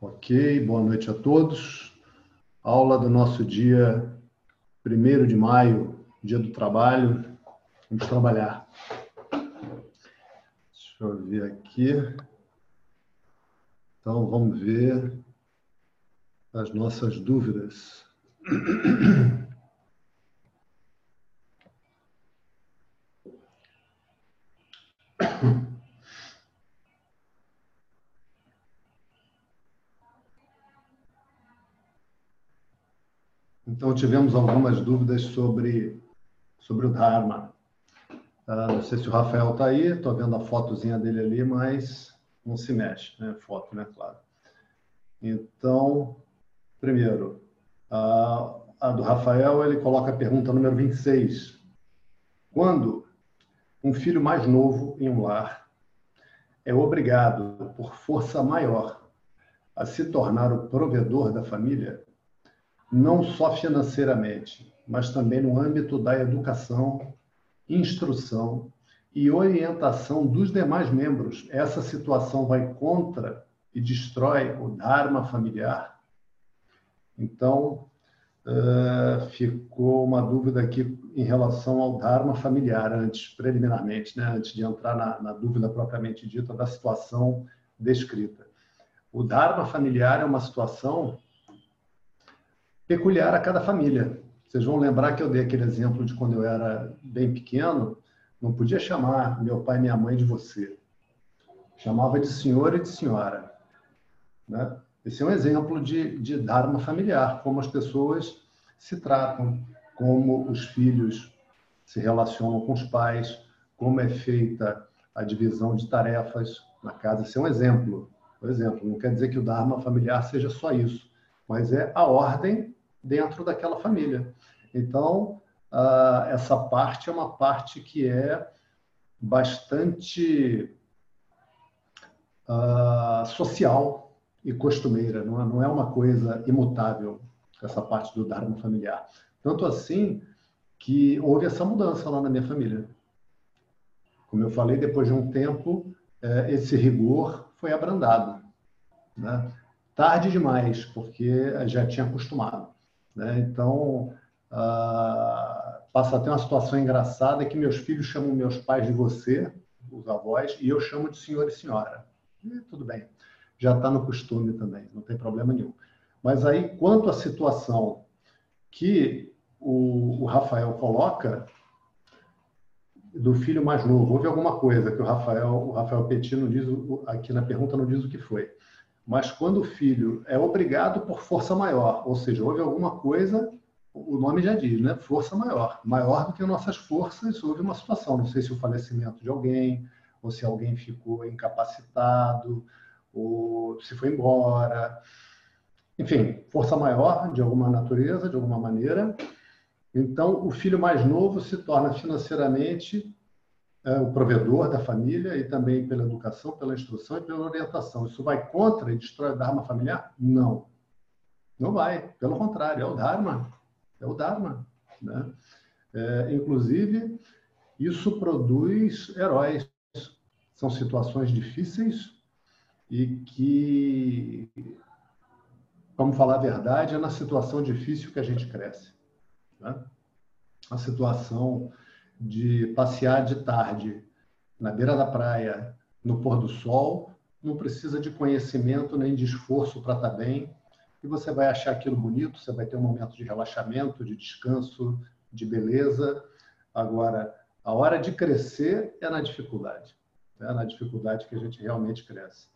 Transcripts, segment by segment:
Ok, boa noite a todos. Aula do nosso dia 1 de maio, dia do trabalho. Vamos trabalhar. Deixa eu ver aqui. Então, vamos ver as nossas dúvidas. Então, tivemos algumas dúvidas sobre, sobre o Dharma. Uh, não sei se o Rafael está aí, estou vendo a fotozinha dele ali, mas não se mexe, né? Foto, né? Claro. Então, primeiro, a, a do Rafael, ele coloca a pergunta número 26. Quando um filho mais novo em um lar é obrigado, por força maior, a se tornar o provedor da família, não só financeiramente, mas também no âmbito da educação, instrução e orientação dos demais membros. Essa situação vai contra e destrói o Dharma familiar. Então, uh, ficou uma dúvida aqui em relação ao Dharma familiar, antes, preliminarmente, né? antes de entrar na, na dúvida propriamente dita da situação descrita. O Dharma familiar é uma situação peculiar a cada família. Vocês vão lembrar que eu dei aquele exemplo de quando eu era bem pequeno, não podia chamar meu pai e minha mãe de você. Chamava de senhor e de senhora. Né? Esse é um exemplo de, de dharma familiar, como as pessoas se tratam, como os filhos se relacionam com os pais, como é feita a divisão de tarefas na casa. Esse é um exemplo. Um exemplo. Não quer dizer que o dharma familiar seja só isso, mas é a ordem dentro daquela família. Então, uh, essa parte é uma parte que é bastante uh, social e costumeira, não é, não é uma coisa imutável, essa parte do Dharma familiar. Tanto assim que houve essa mudança lá na minha família. Como eu falei, depois de um tempo, eh, esse rigor foi abrandado. Né? Tarde demais, porque já tinha acostumado. Né? Então, ah, passa até uma situação engraçada que meus filhos chamam meus pais de você, os avós, e eu chamo de senhor e senhora. E tudo bem, já está no costume também, não tem problema nenhum. Mas aí, quanto à situação que o, o Rafael coloca, do filho mais novo, houve alguma coisa que o Rafael, o Rafael Petit não diz, aqui na pergunta não diz o que foi. Mas quando o filho é obrigado por força maior, ou seja, houve alguma coisa, o nome já diz, né? Força maior. Maior do que nossas forças, houve uma situação. Não sei se o falecimento de alguém, ou se alguém ficou incapacitado, ou se foi embora. Enfim, força maior de alguma natureza, de alguma maneira. Então, o filho mais novo se torna financeiramente o provedor da família e também pela educação, pela instrução e pela orientação. Isso vai contra e destrói o Dharma familiar? Não. Não vai. Pelo contrário, é o Dharma. É o Dharma. Né? É, inclusive, isso produz heróis. São situações difíceis e que, vamos falar a verdade, é na situação difícil que a gente cresce. Né? A situação de passear de tarde na beira da praia, no pôr do sol, não precisa de conhecimento nem de esforço para estar tá bem, e você vai achar aquilo bonito, você vai ter um momento de relaxamento, de descanso, de beleza. Agora, a hora de crescer é na dificuldade, é na dificuldade que a gente realmente cresce.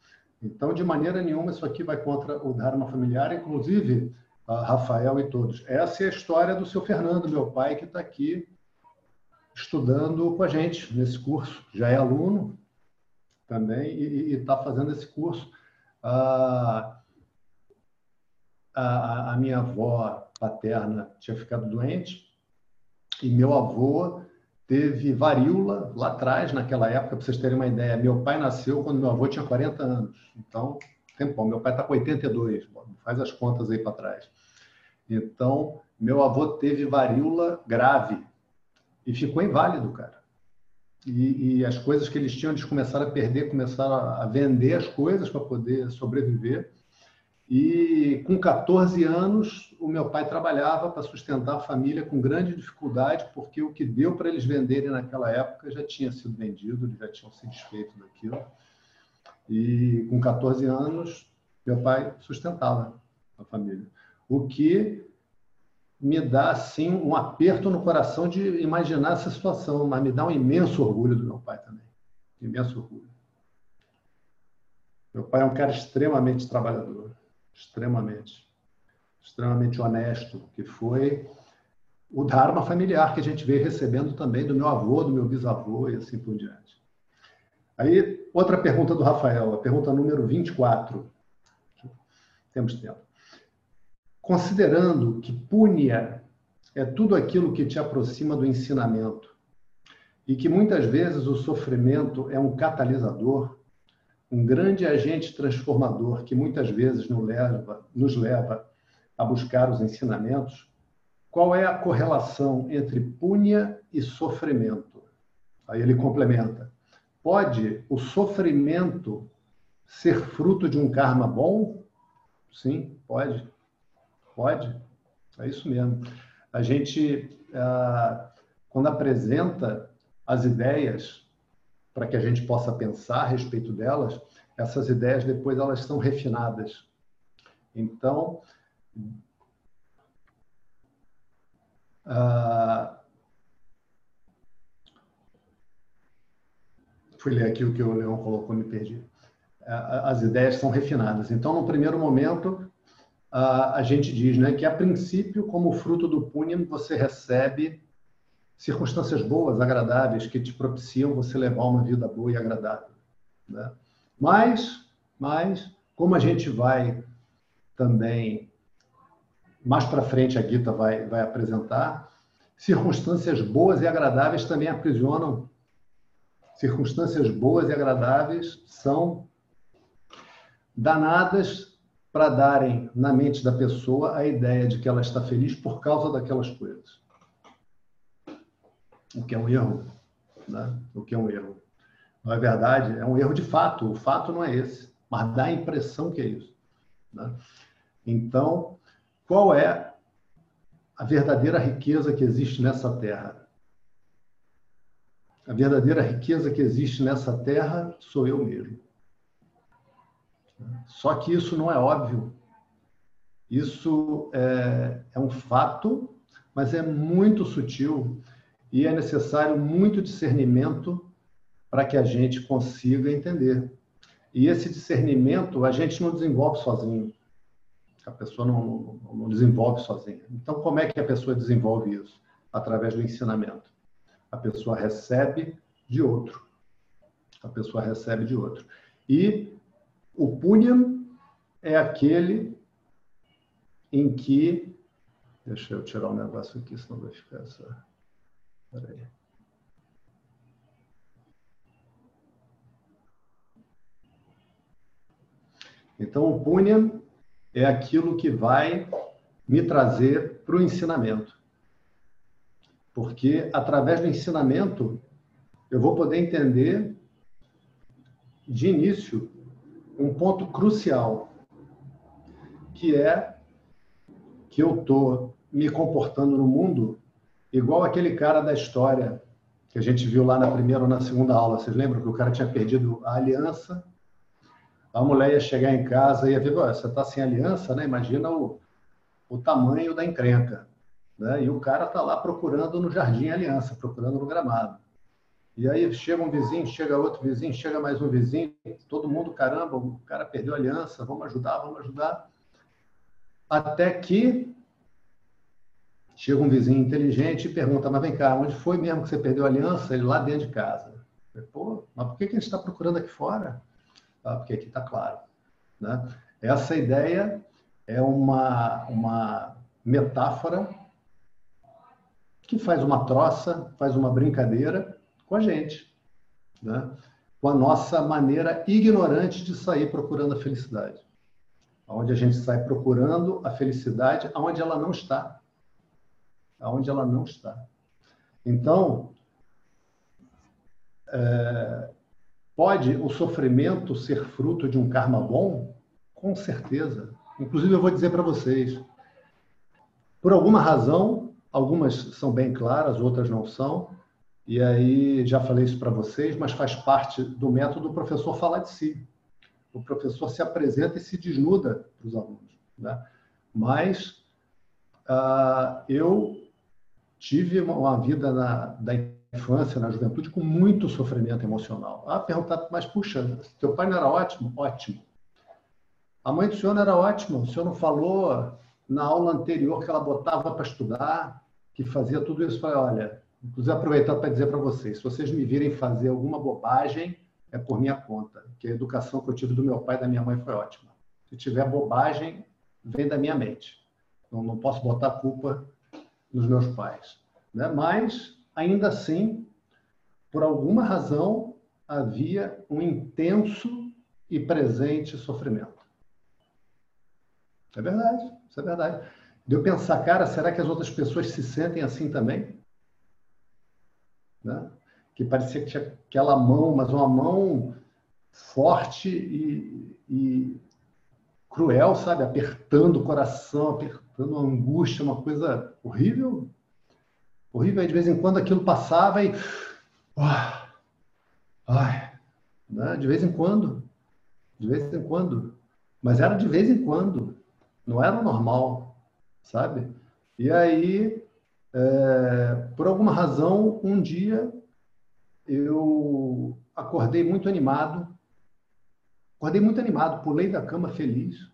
Então, de maneira nenhuma, isso aqui vai contra o Dharma familiar, inclusive, Rafael e todos. Essa é a história do seu Fernando, meu pai, que está aqui estudando com a gente nesse curso. Já é aluno também e está fazendo esse curso. a, a, minha avó paterna tinha ficado doente e meu avô teve varíola lá atrás, naquela época, para vocês terem uma ideia. Meu pai nasceu quando meu avô tinha 40 anos. Então, tempão. Meu pai está com 82. Faz as contas aí para trás. Então, meu avô teve varíola grave e ficou inválido, cara. E, e, as coisas que eles tinham, eles começaram a perder, começaram a vender as coisas para poder sobreviver. E com 14 anos, o meu pai trabalhava para sustentar a família com grande dificuldade, porque o que deu para eles venderem naquela época já tinha sido vendido, eles já tinham se desfeito daquilo. E com 14 anos, meu pai sustentava a família. O que me dá assim um aperto no coração de imaginar essa situação, mas me dá um imenso orgulho do meu pai também. Imenso orgulho. Meu pai é um cara extremamente trabalhador, extremamente, extremamente honesto, que foi o dharma familiar que a gente veio recebendo também do meu avô, do meu bisavô e assim por diante. Aí, outra pergunta do Rafael, a pergunta número 24. Temos tempo. Considerando que punha é tudo aquilo que te aproxima do ensinamento e que muitas vezes o sofrimento é um catalisador, um grande agente transformador que muitas vezes nos leva, nos leva a buscar os ensinamentos, qual é a correlação entre punha e sofrimento? Aí ele complementa. Pode o sofrimento ser fruto de um karma bom? Sim, pode. Pode. É isso mesmo. A gente, ah, quando apresenta as ideias para que a gente possa pensar a respeito delas, essas ideias depois elas são refinadas. Então, ah, fui ler aqui o que o Leão colocou, me perdi. As ideias são refinadas. Então, no primeiro momento, a gente diz né, que, a princípio, como fruto do punham, você recebe circunstâncias boas, agradáveis, que te propiciam você levar uma vida boa e agradável. Né? Mas, mas, como a gente vai também, mais para frente a Gita vai, vai apresentar, circunstâncias boas e agradáveis também aprisionam. Circunstâncias boas e agradáveis são danadas para darem na mente da pessoa a ideia de que ela está feliz por causa daquelas coisas. O que é um erro, né? O que é um erro. Não é verdade, é um erro de fato. O fato não é esse, mas dá a impressão que é isso. Né? Então, qual é a verdadeira riqueza que existe nessa terra? A verdadeira riqueza que existe nessa terra sou eu mesmo. Só que isso não é óbvio. Isso é, é um fato, mas é muito sutil e é necessário muito discernimento para que a gente consiga entender. E esse discernimento a gente não desenvolve sozinho. A pessoa não, não, desenvolve sozinha. Então, como é que a pessoa desenvolve isso? Através do ensinamento. A pessoa recebe de outro. A pessoa recebe de outro. E o punyam é aquele em que. Deixa eu tirar um negócio aqui, senão vai ficar essa. Peraí. Então, o punyam é aquilo que vai me trazer para o ensinamento. Porque através do ensinamento eu vou poder entender de início um ponto crucial, que é que eu estou me comportando no mundo igual aquele cara da história que a gente viu lá na primeira ou na segunda aula. Vocês lembram que o cara tinha perdido a aliança? A mulher ia chegar em casa e ia ver, você está sem aliança, né? Imagina o, o tamanho da encrenca. Né? E o cara está lá procurando no jardim aliança, procurando no gramado. E aí chega um vizinho, chega outro vizinho, chega mais um vizinho, todo mundo, caramba, o cara perdeu a aliança, vamos ajudar, vamos ajudar. Até que chega um vizinho inteligente e pergunta, mas vem cá, onde foi mesmo que você perdeu a aliança? Ele lá dentro de casa. Pô, mas por que, que a gente está procurando aqui fora? Ah, porque aqui está claro. Né? Essa ideia é uma, uma metáfora que faz uma troça, faz uma brincadeira com a gente, né? com a nossa maneira ignorante de sair procurando a felicidade. Onde a gente sai procurando a felicidade aonde ela não está. Aonde ela não está. Então, é, pode o sofrimento ser fruto de um karma bom? Com certeza. Inclusive, eu vou dizer para vocês, por alguma razão, algumas são bem claras, outras não são, e aí já falei isso para vocês, mas faz parte do método do professor falar de si. O professor se apresenta e se desnuda para os alunos. Né? Mas uh, eu tive uma vida na, da infância, na juventude, com muito sofrimento emocional. Ah, perguntar, mas puxa, teu pai não era ótimo? Ótimo. A mãe do senhor era ótima, o senhor não falou na aula anterior que ela botava para estudar, que fazia tudo isso. Falei, olha, inclusive aproveitar para dizer para vocês, se vocês me virem fazer alguma bobagem, é por minha conta, que a educação que eu tive do meu pai e da minha mãe foi ótima. Se tiver bobagem, vem da minha mente. Não, não posso botar a culpa nos meus pais. Né? Mas, ainda assim, por alguma razão, havia um intenso e presente sofrimento. É verdade, isso é verdade. De eu pensar, cara, será que as outras pessoas se sentem assim também? Né? Que parecia que tinha aquela mão, mas uma mão forte e, e cruel, sabe? Apertando o coração, apertando a angústia, uma coisa horrível. Horrível. Aí, de vez em quando aquilo passava e. Oh, ai, né? De vez em quando. De vez em quando. Mas era de vez em quando. Não era normal, sabe? E aí, é, por alguma razão, um dia eu acordei muito animado Acordei muito animado, pulei da cama feliz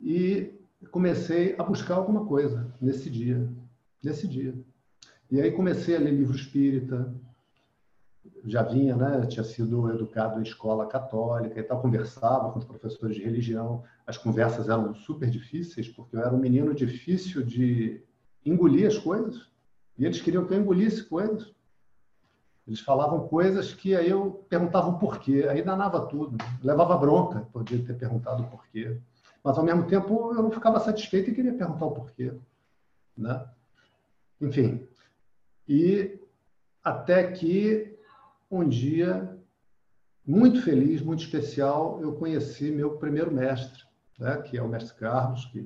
e comecei a buscar alguma coisa nesse dia, nesse dia. E aí comecei a ler livro espírita, já vinha, né, tinha sido educado em escola católica e tal, conversava com os professores de religião. As conversas eram super difíceis, porque eu era um menino difícil de engolir as coisas, e eles queriam que eu engolisse coisas. Eles falavam coisas que aí eu perguntava o porquê, aí danava tudo, levava bronca, podia ter perguntado o porquê. Mas ao mesmo tempo eu não ficava satisfeito e queria perguntar o porquê, né? Enfim. E até que um dia muito feliz, muito especial, eu conheci meu primeiro mestre, né, que é o mestre Carlos, que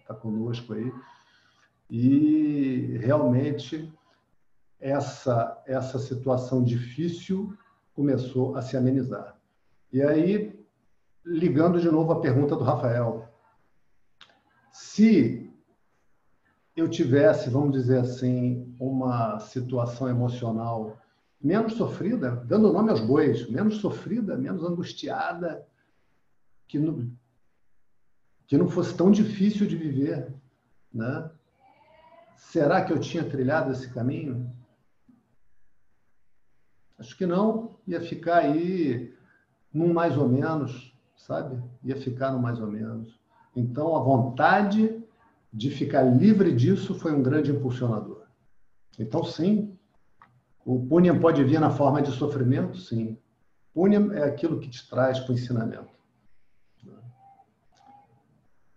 está conosco aí. E realmente essa, essa situação difícil começou a se amenizar. E aí, ligando de novo à pergunta do Rafael, se eu tivesse, vamos dizer assim, uma situação emocional menos sofrida, dando nome aos bois, menos sofrida, menos angustiada, que não, que não fosse tão difícil de viver, né? Será que eu tinha trilhado esse caminho? Acho que não, ia ficar aí num mais ou menos, sabe? Ia ficar no mais ou menos. Então, a vontade de ficar livre disso foi um grande impulsionador. Então, sim, o Punyam pode vir na forma de sofrimento, sim. Punyam é aquilo que te traz para o ensinamento.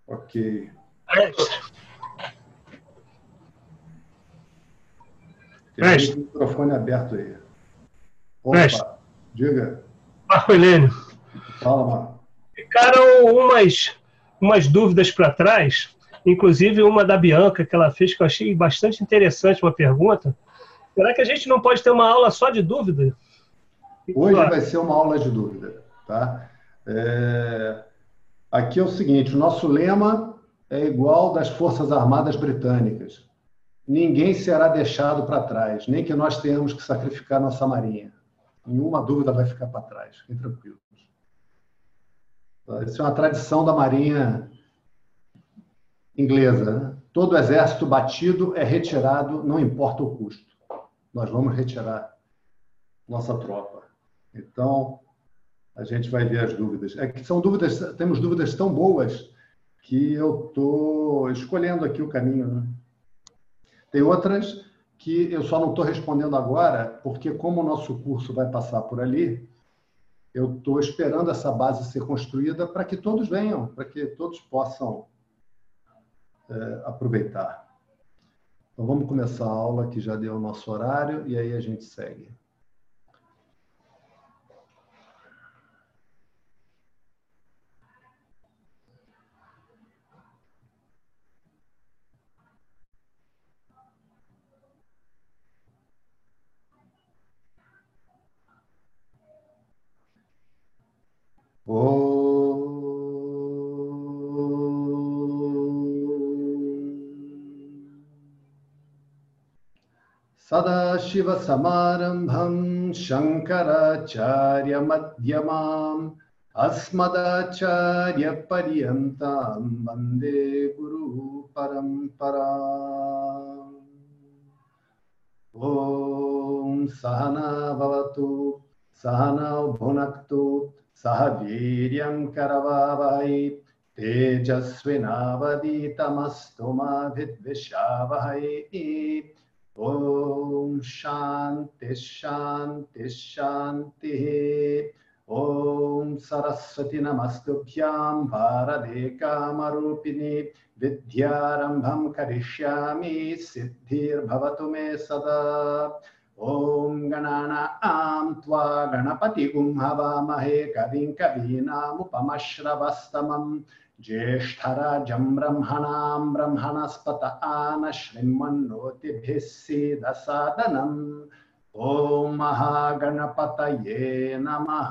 Ok. Tem o microfone aberto aí. Opa, Mestre. diga. Marco Helênio. Fala, Marco. Ficaram umas, umas dúvidas para trás, inclusive uma da Bianca que ela fez, que eu achei bastante interessante, uma pergunta. Será que a gente não pode ter uma aula só de dúvida? Hoje vai ser uma aula de dúvida, tá? É... Aqui é o seguinte, o nosso lema é igual das Forças Armadas Britânicas. Ninguém será deixado para trás, nem que nós tenhamos que sacrificar nossa marinha nenhuma dúvida vai ficar para trás, fiquem tranquilos. Isso é uma tradição da Marinha inglesa. Né? Todo exército batido é retirado, não importa o custo. Nós vamos retirar nossa tropa. Então, a gente vai ver as dúvidas. É que são dúvidas, temos dúvidas tão boas que eu estou escolhendo aqui o caminho. Né? Tem outras que eu só não estou respondendo agora, porque como o nosso curso vai passar por ali, eu estou esperando essa base ser construída para que todos venham, para que todos possam é, aproveitar. Então vamos começar a aula, que já deu o nosso horário, e aí a gente segue. सदाशिवसमारम्भम् शङ्कराचार्यमध्यमाम् अस्मदाचार्यपर्यन्ताम् वंदे गुरुपरम्परा ॐ सहना भवतु सहनौ भुनक्तु सह वीर्यं करवावहै तेजस्विनावदीतमस्तु मा विद्विषावहै ॐ शान्तिः शान्तिः शान्तिः। ॐ सरस्वती नमस्तुभ्यां भारते कामरूपिणि विद्यारम्भं करिष्यामि, सिद्धिर्भवतु मे सदा। ॐ गणानां त्वा गणपतिगुं हवामहे कविं कवीनामुपमश्रवस्तमम् ज्येष्ठराजं ब्रह्मणां ब्रह्मणस्पत आन शृण्वन्नोतिभिः सीदसादनम् ॐ महागणपतये नमः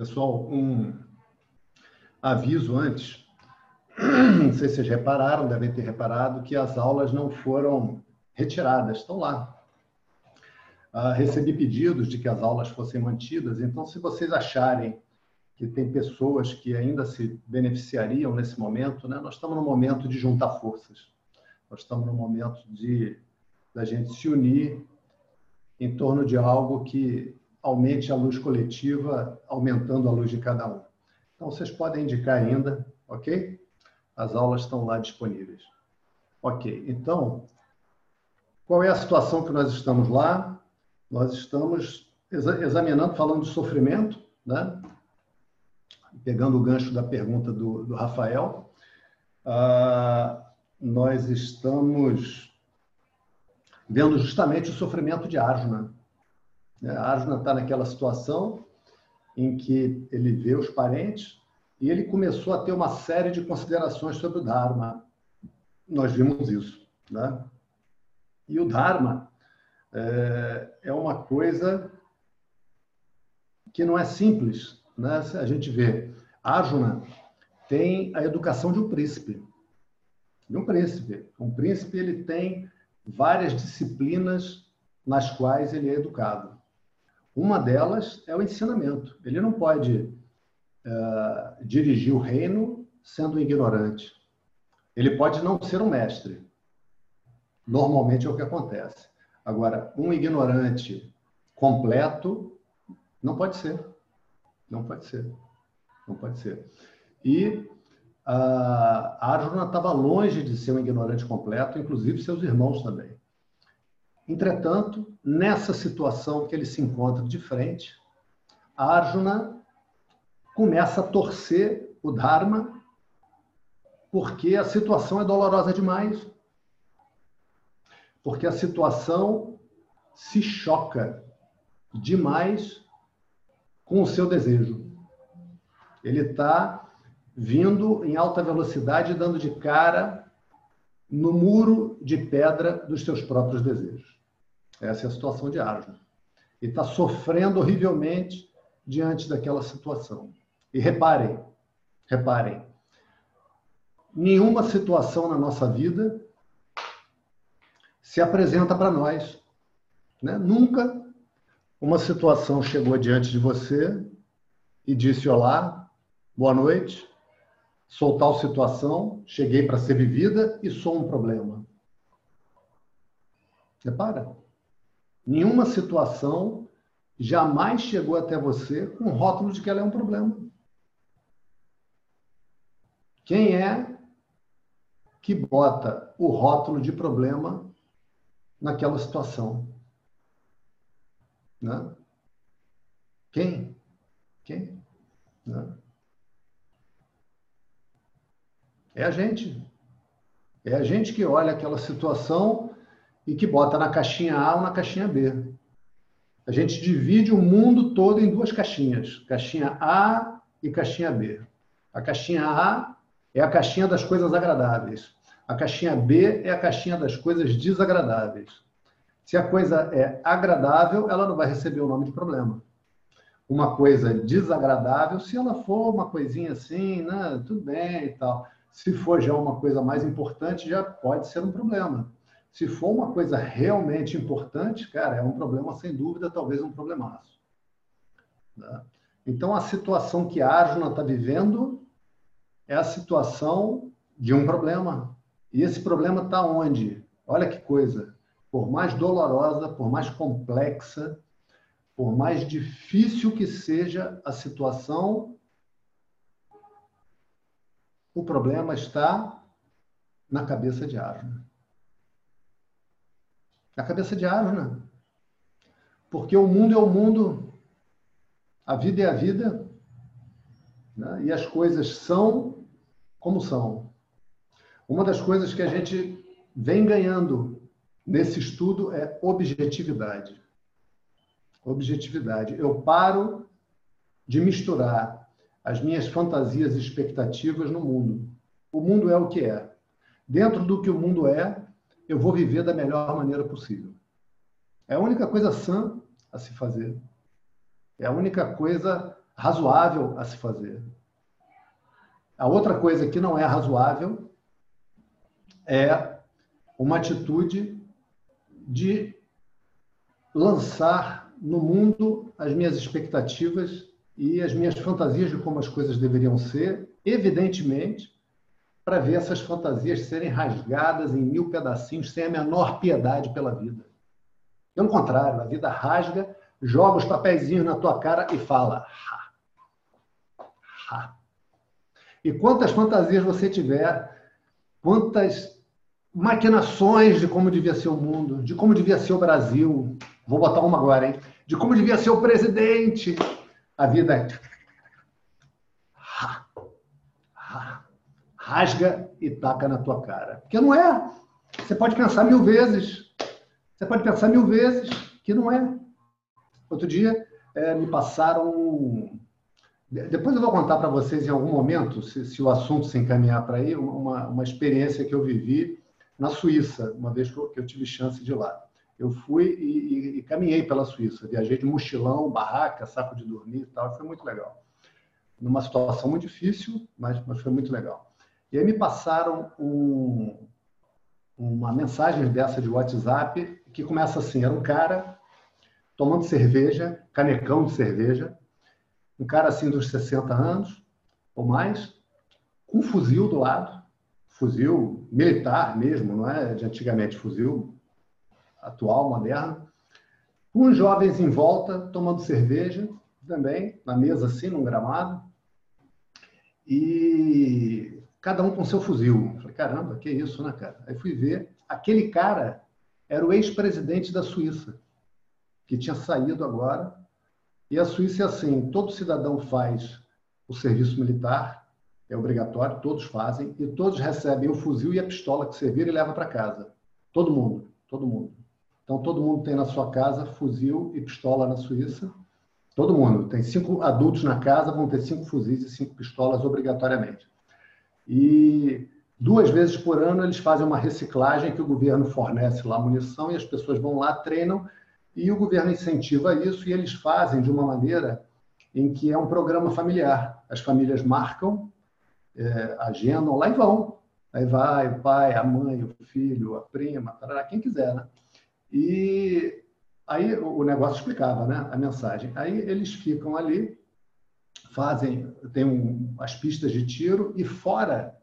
Pessoal, um aviso antes. Não sei se vocês repararam, devem ter reparado que as aulas não foram retiradas, estão lá. Uh, recebi pedidos de que as aulas fossem mantidas, então, se vocês acharem que tem pessoas que ainda se beneficiariam nesse momento, né? nós estamos no momento de juntar forças, nós estamos no momento de da gente se unir em torno de algo que aumente a luz coletiva, aumentando a luz de cada um. Então, vocês podem indicar ainda, ok? As aulas estão lá disponíveis. Ok, então, qual é a situação que nós estamos lá? Nós estamos examinando, falando de sofrimento, né? pegando o gancho da pergunta do, do Rafael. Uh, nós estamos vendo justamente o sofrimento de Arjuna. Né? Arjuna está naquela situação em que ele vê os parentes e ele começou a ter uma série de considerações sobre o Dharma. Nós vimos isso. Né? E o Dharma é, é uma coisa que não é simples. Né? A gente vê, Arjuna tem a educação de um príncipe. De um príncipe. Um príncipe ele tem várias disciplinas nas quais ele é educado. Uma delas é o ensinamento. Ele não pode uh, dirigir o reino sendo ignorante. Ele pode não ser um mestre, Normalmente é o que acontece. Agora, um ignorante completo não pode ser. Não pode ser. Não pode ser. E a Arjuna estava longe de ser um ignorante completo, inclusive seus irmãos também. Entretanto, nessa situação que ele se encontra de frente, Arjuna começa a torcer o Dharma porque a situação é dolorosa demais porque a situação se choca demais com o seu desejo. Ele está vindo em alta velocidade, dando de cara no muro de pedra dos seus próprios desejos. Essa é a situação de Arjuna. E está sofrendo horrivelmente diante daquela situação. E reparem, reparem, nenhuma situação na nossa vida se apresenta para nós. Né? Nunca uma situação chegou diante de você e disse: Olá, boa noite, sou tal situação, cheguei para ser vivida e sou um problema. Repara, nenhuma situação jamais chegou até você com o rótulo de que ela é um problema. Quem é que bota o rótulo de problema naquela situação. Né? Quem? Quem? Né? É a gente. É a gente que olha aquela situação e que bota na caixinha A ou na caixinha B. A gente divide o mundo todo em duas caixinhas, caixinha A e caixinha B. A caixinha A é a caixinha das coisas agradáveis. A caixinha B é a caixinha das coisas desagradáveis. Se a coisa é agradável, ela não vai receber o nome de problema. Uma coisa desagradável, se ela for uma coisinha assim, né, tudo bem e tal. Se for já uma coisa mais importante, já pode ser um problema. Se for uma coisa realmente importante, cara, é um problema sem dúvida, talvez um problemaço. Né? Então, a situação que a Arjuna está vivendo é a situação de um problema. E esse problema está onde? Olha que coisa. Por mais dolorosa, por mais complexa, por mais difícil que seja a situação, o problema está na cabeça de Arjuna. Na cabeça de Arjuna. Porque o mundo é o mundo, a vida é a vida, né? e as coisas são como são. Uma das coisas que a gente vem ganhando nesse estudo é objetividade. Objetividade. Eu paro de misturar as minhas fantasias e expectativas no mundo. O mundo é o que é. Dentro do que o mundo é, eu vou viver da melhor maneira possível. É a única coisa sã a se fazer. É a única coisa razoável a se fazer. A outra coisa que não é razoável é uma atitude de lançar no mundo as minhas expectativas e as minhas fantasias de como as coisas deveriam ser, evidentemente, para ver essas fantasias serem rasgadas em mil pedacinhos sem a menor piedade pela vida. Pelo contrário, a vida rasga, joga os papeizinhos na tua cara e fala: ha, ha. E quantas fantasias você tiver, quantas maquinações de como devia ser o mundo, de como devia ser o Brasil. Vou botar uma agora, hein? De como devia ser o presidente. A vida é. Rasga e taca na tua cara. Porque não é. Você pode pensar mil vezes. Você pode pensar mil vezes que não é. Outro dia é, me passaram. Depois eu vou contar para vocês em algum momento, se, se, o assunto se encaminhar para aí, uma, uma experiência que eu vivi na Suíça, uma vez que eu, que eu tive chance de ir lá. Eu fui e, e, e, caminhei pela Suíça, viajei de mochilão, barraca, saco de dormir e tal, foi muito legal. Numa situação muito difícil, mas, mas foi muito legal. E aí me passaram um, uma mensagem dessa de WhatsApp que começa assim: era um cara tomando cerveja, canecão de cerveja, um cara assim dos 60 anos ou mais, com um fuzil do lado, fuzil militar mesmo, não é de antigamente, fuzil atual, moderno, com jovens em volta, tomando cerveja também, na mesa assim, num gramado, e cada um com seu fuzil. Falei, caramba, que isso, né, cara? Aí fui ver, aquele cara era o ex-presidente da Suíça, que tinha saído agora, e a Suíça é assim, todo cidadão faz o serviço militar, é obrigatório, todos fazem, e todos recebem o fuzil e a pistola que serviram e levam para casa. Todo mundo, todo mundo. Então, todo mundo tem na sua casa fuzil e pistola na Suíça. Todo mundo. Tem cinco adultos na casa, vão ter cinco fuzis e cinco pistolas obrigatoriamente. E duas vezes por ano eles fazem uma reciclagem que o governo fornece lá munição e as pessoas vão lá, treinam, e o governo incentiva isso e eles fazem de uma maneira em que é um programa familiar. As famílias marcam é, agendam lá e vão. Aí vai o pai, a mãe, o filho, a prima, tarará, quem quiser, né? E aí o negócio explicava, né? A mensagem. Aí eles ficam ali, fazem, tem um, as pistas de tiro e fora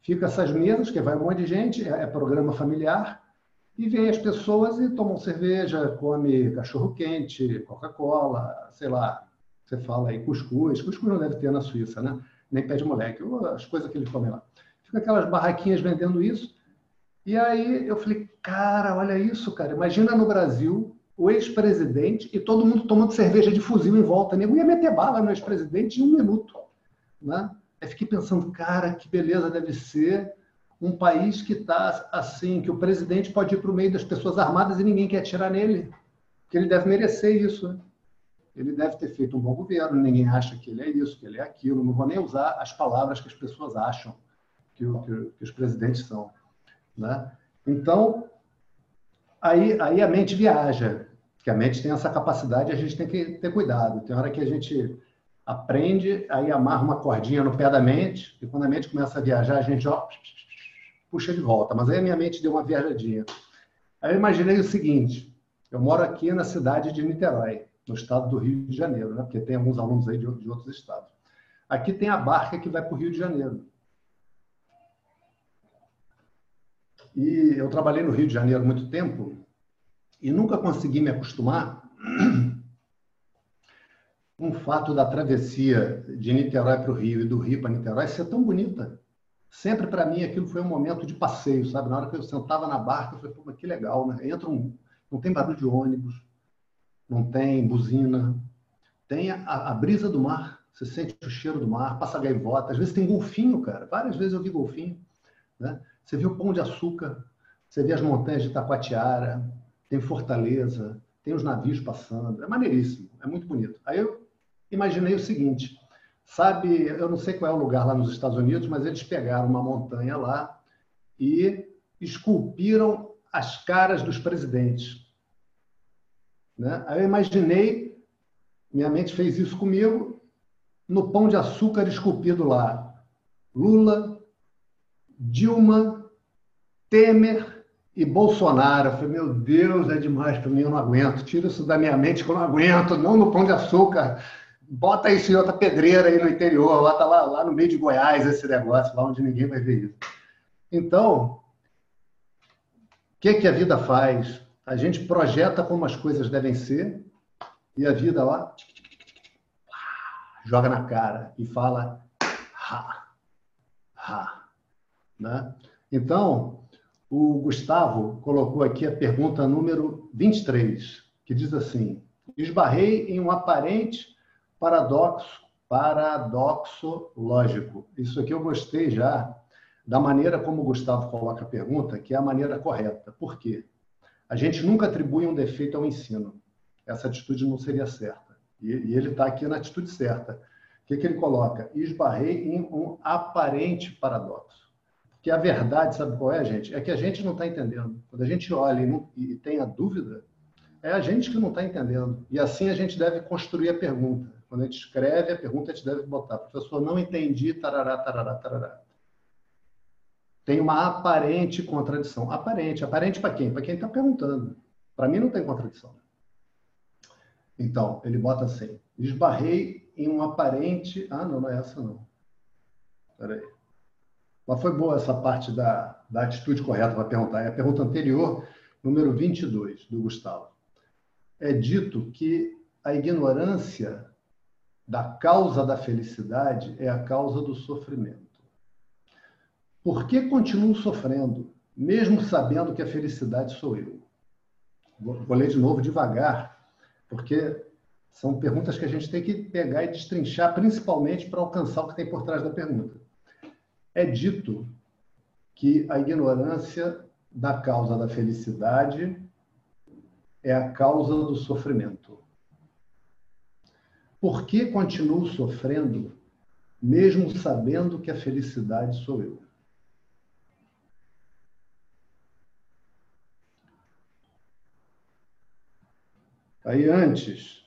fica essas mesas, que vai um monte de gente, é, é programa familiar, e vem as pessoas e tomam cerveja, come cachorro quente, Coca-Cola, sei lá, você fala aí cuscuz, cuscuz não deve ter na Suíça, né? nem pé de moleque, as coisas que ele come lá. Fica aquelas barraquinhas vendendo isso. E aí eu falei, cara, olha isso, cara. Imagina no Brasil o ex-presidente e todo mundo tomando cerveja de fuzil em volta. Nego ia meter bala no ex-presidente em um minuto. Né? Fiquei pensando, cara, que beleza deve ser um país que está assim, que o presidente pode ir para o meio das pessoas armadas e ninguém quer atirar nele. Porque ele deve merecer isso. Né? ele deve ter feito um bom governo, ninguém acha que ele é isso, que ele é aquilo, não vou nem usar as palavras que as pessoas acham que, o, que, que os presidentes são. Né? Então, aí, aí a mente viaja, que a mente tem essa capacidade, a gente tem que ter cuidado. Tem hora que a gente aprende, aí amarra uma cordinha no pé da mente, e quando a mente começa a viajar, a gente ó, puxa de volta. Mas aí a minha mente deu uma viajadinha. Aí eu imaginei o seguinte: eu moro aqui na cidade de Niterói, no estado do Rio de Janeiro, né? porque tem alguns alunos aí de, de outros estados. Aqui tem a barca que vai para o Rio de Janeiro. E eu trabalhei no Rio de Janeiro muito tempo e nunca consegui me acostumar com o fato da travessia de Niterói para o Rio e do Rio para Niterói ser tão bonita. Sempre para mim aquilo foi um momento de passeio, sabe? Na hora que eu sentava na barca, eu falei, pô, que legal, né? Entra um, não tem barulho de ônibus, não tem buzina, tem a, a brisa do mar, você sente o cheiro do mar, passa gaivota, às vezes tem golfinho, cara. Várias vezes eu vi golfinho, né? Você viu Pão de Açúcar, você vê as montanhas de Taquatiara, tem Fortaleza, tem os navios passando. É maneiríssimo, é muito bonito. Aí eu imaginei o seguinte: sabe, eu não sei qual é o lugar lá nos Estados Unidos, mas eles pegaram uma montanha lá e esculpiram as caras dos presidentes. Né? Aí eu imaginei, minha mente fez isso comigo, no pão de açúcar esculpido lá. Lula, Dilma, Temer e Bolsonaro. Eu falei, meu Deus, é demais para mim, eu não aguento. Tira isso da minha mente que eu não aguento, não no pão de açúcar. Bota isso em outra pedreira aí no interior, bota lá, lá no meio de Goiás esse negócio, lá onde ninguém vai ver isso. Então, o que, que a vida faz? A gente projeta como as coisas devem ser e a vida lá joga na cara e fala ha, ha. Né? Então, o Gustavo colocou aqui a pergunta número 23, que diz assim: esbarrei em um aparente paradoxo, paradoxo lógico. Isso aqui eu gostei já da maneira como o Gustavo coloca a pergunta, que é a maneira correta. Por quê? A gente nunca atribui um defeito ao ensino. Essa atitude não seria certa. E, ele está aqui na atitude certa. O que, que ele coloca? Esbarrei em um aparente paradoxo. Que a verdade, sabe qual é, gente? É que a gente não está entendendo. Quando a gente olha e, não, e tem a dúvida, é a gente que não está entendendo. E assim a gente deve construir a pergunta. Quando a gente escreve a pergunta, a gente deve botar, professor, não entendi, tarará, tarará, tarará. Tem uma aparente contradição. Aparente. Aparente para quem? Para quem está perguntando. Para mim não tem contradição. Então, ele bota assim, esbarrei em um aparente... Ah, não, não é essa não. Espera aí. Mas foi boa essa parte da, da atitude correta para perguntar. É a pergunta anterior, número 22, do Gustavo. É dito que a ignorância da causa da felicidade é a causa do sofrimento. Por que continuo sofrendo, mesmo sabendo que a felicidade sou eu? Vou ler de novo devagar, porque são perguntas que a gente tem que pegar e destrinchar, principalmente para alcançar o que tem por trás da pergunta é dito que a ignorância da causa da felicidade é a causa do sofrimento. Por que continuo sofrendo, mesmo sabendo que a felicidade sou eu? Aí antes,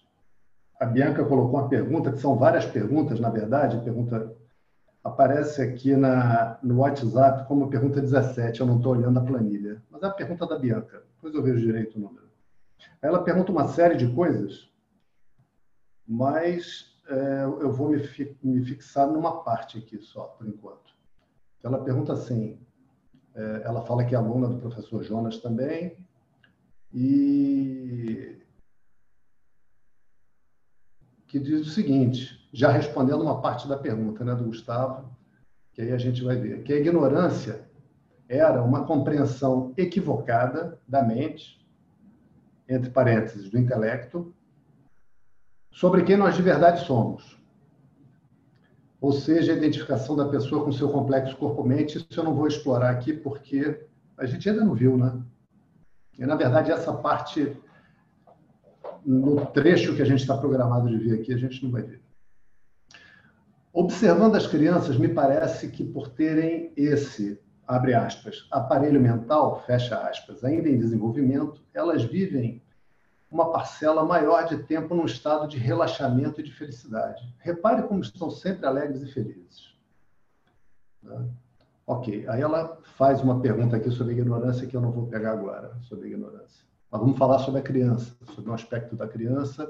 a Bianca colocou uma pergunta, que são várias perguntas, na verdade, pergunta aparece aqui na, no WhatsApp como pergunta 17, eu não estou olhando a planilha, mas é a pergunta da Bianca, depois eu vejo direito o número. Ela pergunta uma série de coisas, mas é, eu vou me, fi, me, fixar numa parte aqui só, por enquanto. Ela pergunta assim, é, ela fala que é aluna do professor Jonas também, e que diz o seguinte, já respondendo uma parte da pergunta né, do Gustavo, que aí a gente vai ver, que a ignorância era uma compreensão equivocada da mente, entre parênteses, do intelecto, sobre quem nós de verdade somos. Ou seja, a identificação da pessoa com seu complexo corpo-mente, isso eu não vou explorar aqui porque a gente ainda não viu, né? E, na verdade, essa parte, no trecho que a gente está programado de ver aqui, a gente não vai ver. Observando as crianças, me parece que por terem esse abre aspas, aparelho mental, fecha aspas, ainda em desenvolvimento, elas vivem uma parcela maior de tempo num estado de relaxamento e de felicidade. Repare como estão sempre alegres e felizes. Né? Ok, aí ela faz uma pergunta aqui sobre ignorância que eu não vou pegar agora, sobre ignorância. Mas vamos falar sobre a criança, sobre um aspecto da criança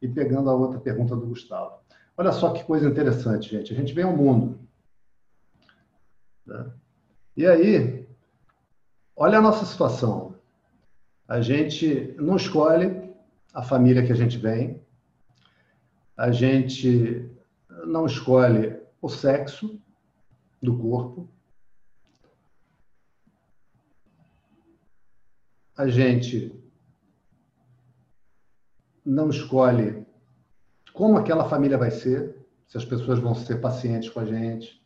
e pegando a outra pergunta do Gustavo. Olha só que coisa interessante, gente. A gente vem ao mundo. Né? E aí, olha a nossa situação. A gente não escolhe a família que a gente vem, a gente não escolhe o sexo do corpo, a gente não escolhe como aquela família vai ser, se as pessoas vão ser pacientes com a gente,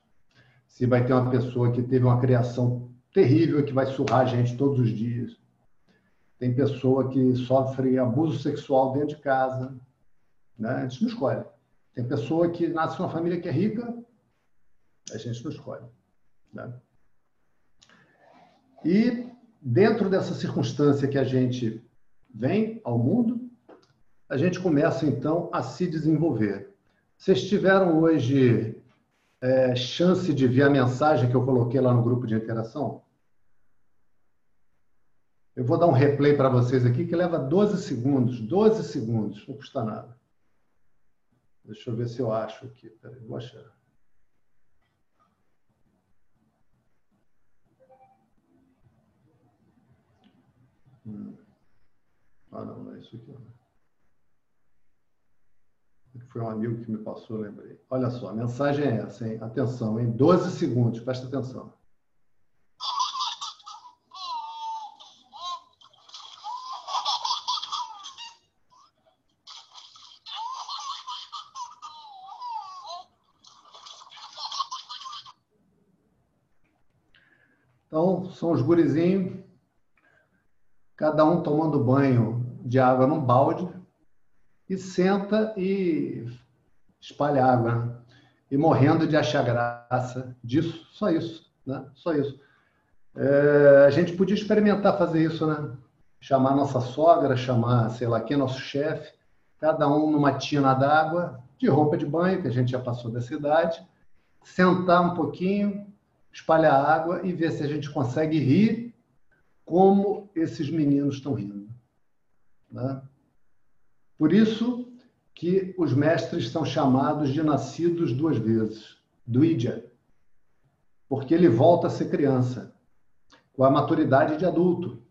se vai ter uma pessoa que teve uma criação terrível que vai surrar a gente todos os dias. Tem pessoa que sofre abuso sexual dentro de casa. Né? A gente não escolhe. Tem pessoa que nasce numa família que é rica, a gente não escolhe. Né? E dentro dessa circunstância que a gente vem ao mundo, a gente começa então a se desenvolver. Vocês tiveram hoje é, chance de ver a mensagem que eu coloquei lá no grupo de interação? Eu vou dar um replay para vocês aqui que leva 12 segundos. 12 segundos, não custa nada. Deixa eu ver se eu acho aqui. Peraí, vou achar. Hum. Ah, não, não é isso aqui. Não. Foi um amigo que me passou, lembrei. Olha só, a mensagem é essa, hein? Atenção, em 12 segundos, presta atenção. Então, são os gurizinhos, cada um tomando banho de água num balde, e senta e espalha água, né? e morrendo de achar graça disso, só isso, né? Só isso. É, a gente podia experimentar fazer isso, né? Chamar nossa sogra, chamar, sei lá quem, nosso chefe, cada um numa tina d'água, de roupa de banho, que a gente já passou da cidade, sentar um pouquinho, espalhar água e ver se a gente consegue rir como esses meninos estão rindo. Né? Por isso que os mestres são chamados de nascidos duas vezes, Duidya, porque ele volta a ser criança, com a maturidade de adulto,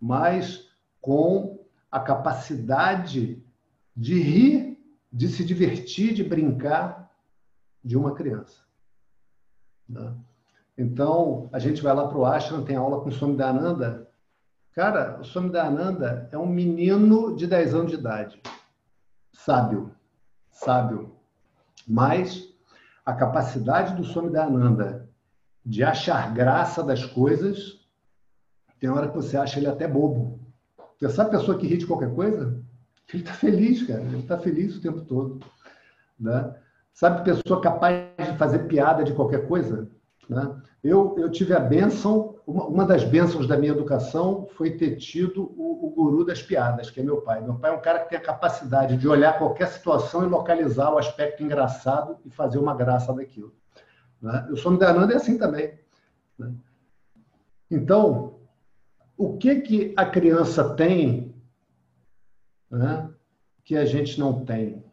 mas com a capacidade de rir, de se divertir, de brincar de uma criança. Né? Então, a gente vai lá para o ashram, tem aula com o Swami Dananda, Cara, o Swami Ananda é um menino de 10 anos de idade. Sábio. Sábio. Mas a capacidade do Swami Ananda de achar graça das coisas, tem hora que você acha ele até bobo. Porque sabe a pessoa que ri de qualquer coisa? Ele está feliz, cara. Ele está feliz o tempo todo. Né? Sabe pessoa capaz de fazer piada de qualquer coisa? Né? Eu, eu tive a benção, uma, uma, das bênçãos da minha educação foi ter tido o, o, guru das piadas, que é meu pai. Meu pai é um cara que tem a capacidade de olhar qualquer situação e localizar o aspecto engraçado e fazer uma graça daquilo. Né? Sou Midananda é assim também. Né? Então, o que, que a criança tem né, que a gente não tem?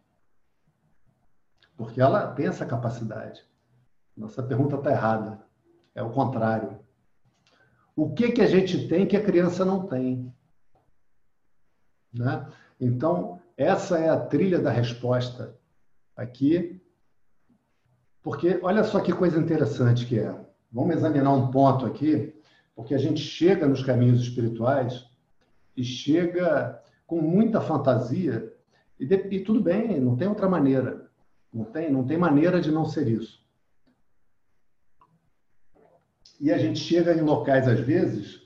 Porque ela tem essa capacidade. Nossa pergunta está errada. É o contrário. O que, que a gente tem que a criança não tem? Né? Então, essa é a trilha da resposta aqui. Porque olha só que coisa interessante que é. Vamos examinar um ponto aqui, porque a gente chega nos caminhos espirituais e chega com muita fantasia e, de, e tudo bem, não tem outra maneira. Não tem, não tem maneira de não ser isso. E a gente chega em locais, às vezes,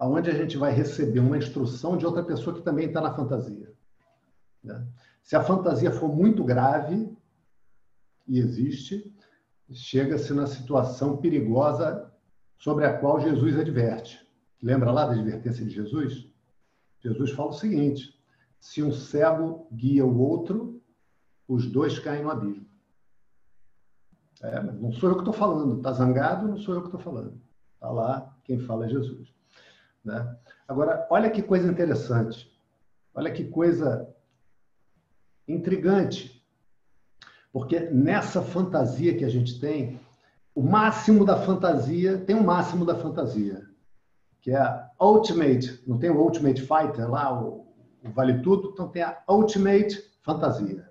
aonde a gente vai receber uma instrução de outra pessoa que também está na fantasia. Né? Se a fantasia for muito grave, e existe, chega-se na situação perigosa sobre a qual Jesus adverte. Lembra lá da advertência de Jesus? Jesus fala o seguinte: se um cego guia o outro, os dois caem no abismo. É, não sou eu que estou falando. Está zangado? Não sou eu que estou falando. Está lá, quem fala é Jesus. Né? Agora, olha que coisa interessante. Olha que coisa intrigante. Porque nessa fantasia que a gente tem, o máximo da fantasia, tem o um máximo da fantasia, que é a Ultimate, não tem o Ultimate Fighter lá, o, o Vale Tudo, então tem a Ultimate Fantasia.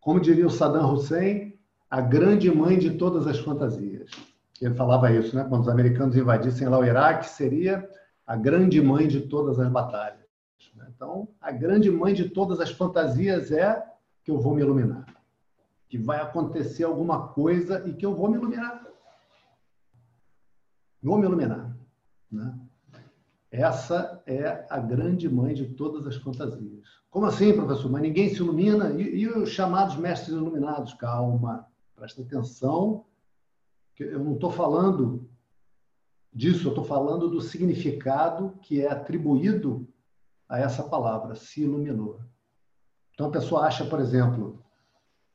Como diria o Saddam Hussein, a grande mãe de todas as fantasias. Ele falava isso, né? Quando os americanos invadissem lá o Iraque, seria a grande mãe de todas as batalhas. Né? Então, a grande mãe de todas as fantasias é que eu vou me iluminar. Que vai acontecer alguma coisa e que eu vou me iluminar. Vou me iluminar. Né? Essa é a grande mãe de todas as fantasias. Como assim, professor? Mas ninguém se ilumina? E, e os chamados mestres iluminados? Calma, presta atenção. Eu não estou falando disso, eu estou falando do significado que é atribuído a essa palavra, se iluminou. Então a pessoa acha, por exemplo,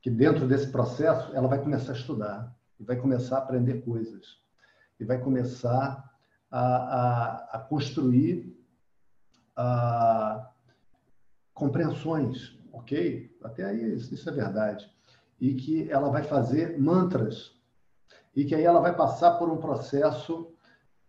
que dentro desse processo ela vai começar a estudar, e vai começar a aprender coisas, e vai começar a, a, a construir a, compreensões, ok? Até aí isso é verdade. E que ela vai fazer mantras, e que aí ela vai passar por um processo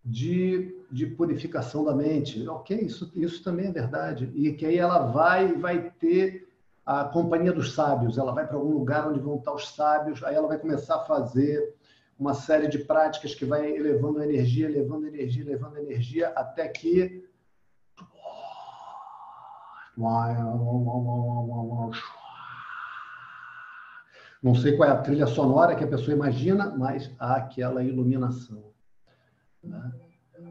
de, de purificação da mente. Ok, isso, isso também é verdade. E que aí ela vai vai ter a companhia dos sábios, ela vai para algum lugar onde vão estar os sábios, aí ela vai começar a fazer uma série de práticas que vai elevando energia, elevando energia, elevando energia, até que não sei qual é a trilha sonora que a pessoa imagina, mas há aquela iluminação. Né?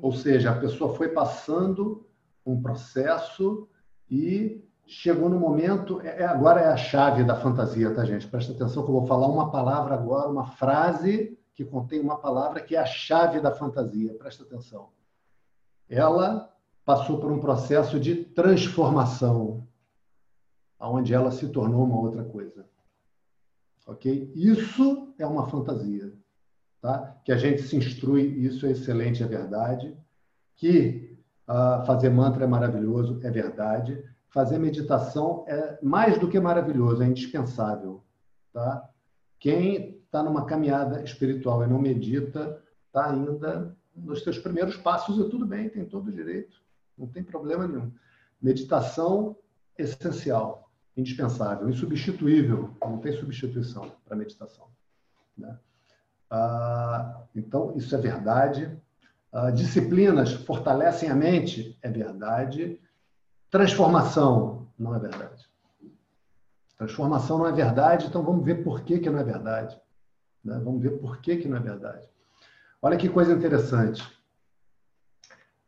Ou seja, a pessoa foi passando um processo e chegou no momento. É, é, agora é a chave da fantasia, tá, gente? Presta atenção que eu vou falar uma palavra agora, uma frase que contém uma palavra que é a chave da fantasia. Presta atenção. Ela passou por um processo de transformação, onde ela se tornou uma outra coisa. Ok? Isso é uma fantasia. Tá? Que a gente se instrui, isso é excelente, é verdade. Que uh, fazer mantra é maravilhoso, é verdade. Fazer meditação é mais do que maravilhoso, é indispensável. Tá? Quem está numa caminhada espiritual e não medita, está ainda nos seus primeiros passos e tudo bem, tem todo o direito, não tem problema nenhum. Meditação essencial, indispensável, insubstituível, não tem substituição para meditação. Né? Ah, então, isso é verdade. Ah, disciplinas fortalecem a mente, é verdade. Transformação, não é verdade. Transformação não é verdade, então vamos ver por que, que não é verdade. Né? Vamos ver por que, que não é verdade. Olha que coisa interessante.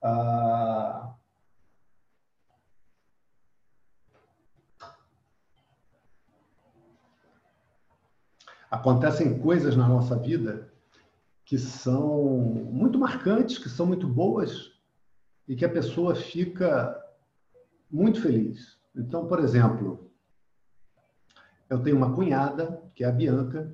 Ah, acontecem coisas na nossa vida que são muito marcantes, que são muito boas e que a pessoa fica muito feliz. Então, por exemplo, eu tenho uma cunhada, que é a Bianca,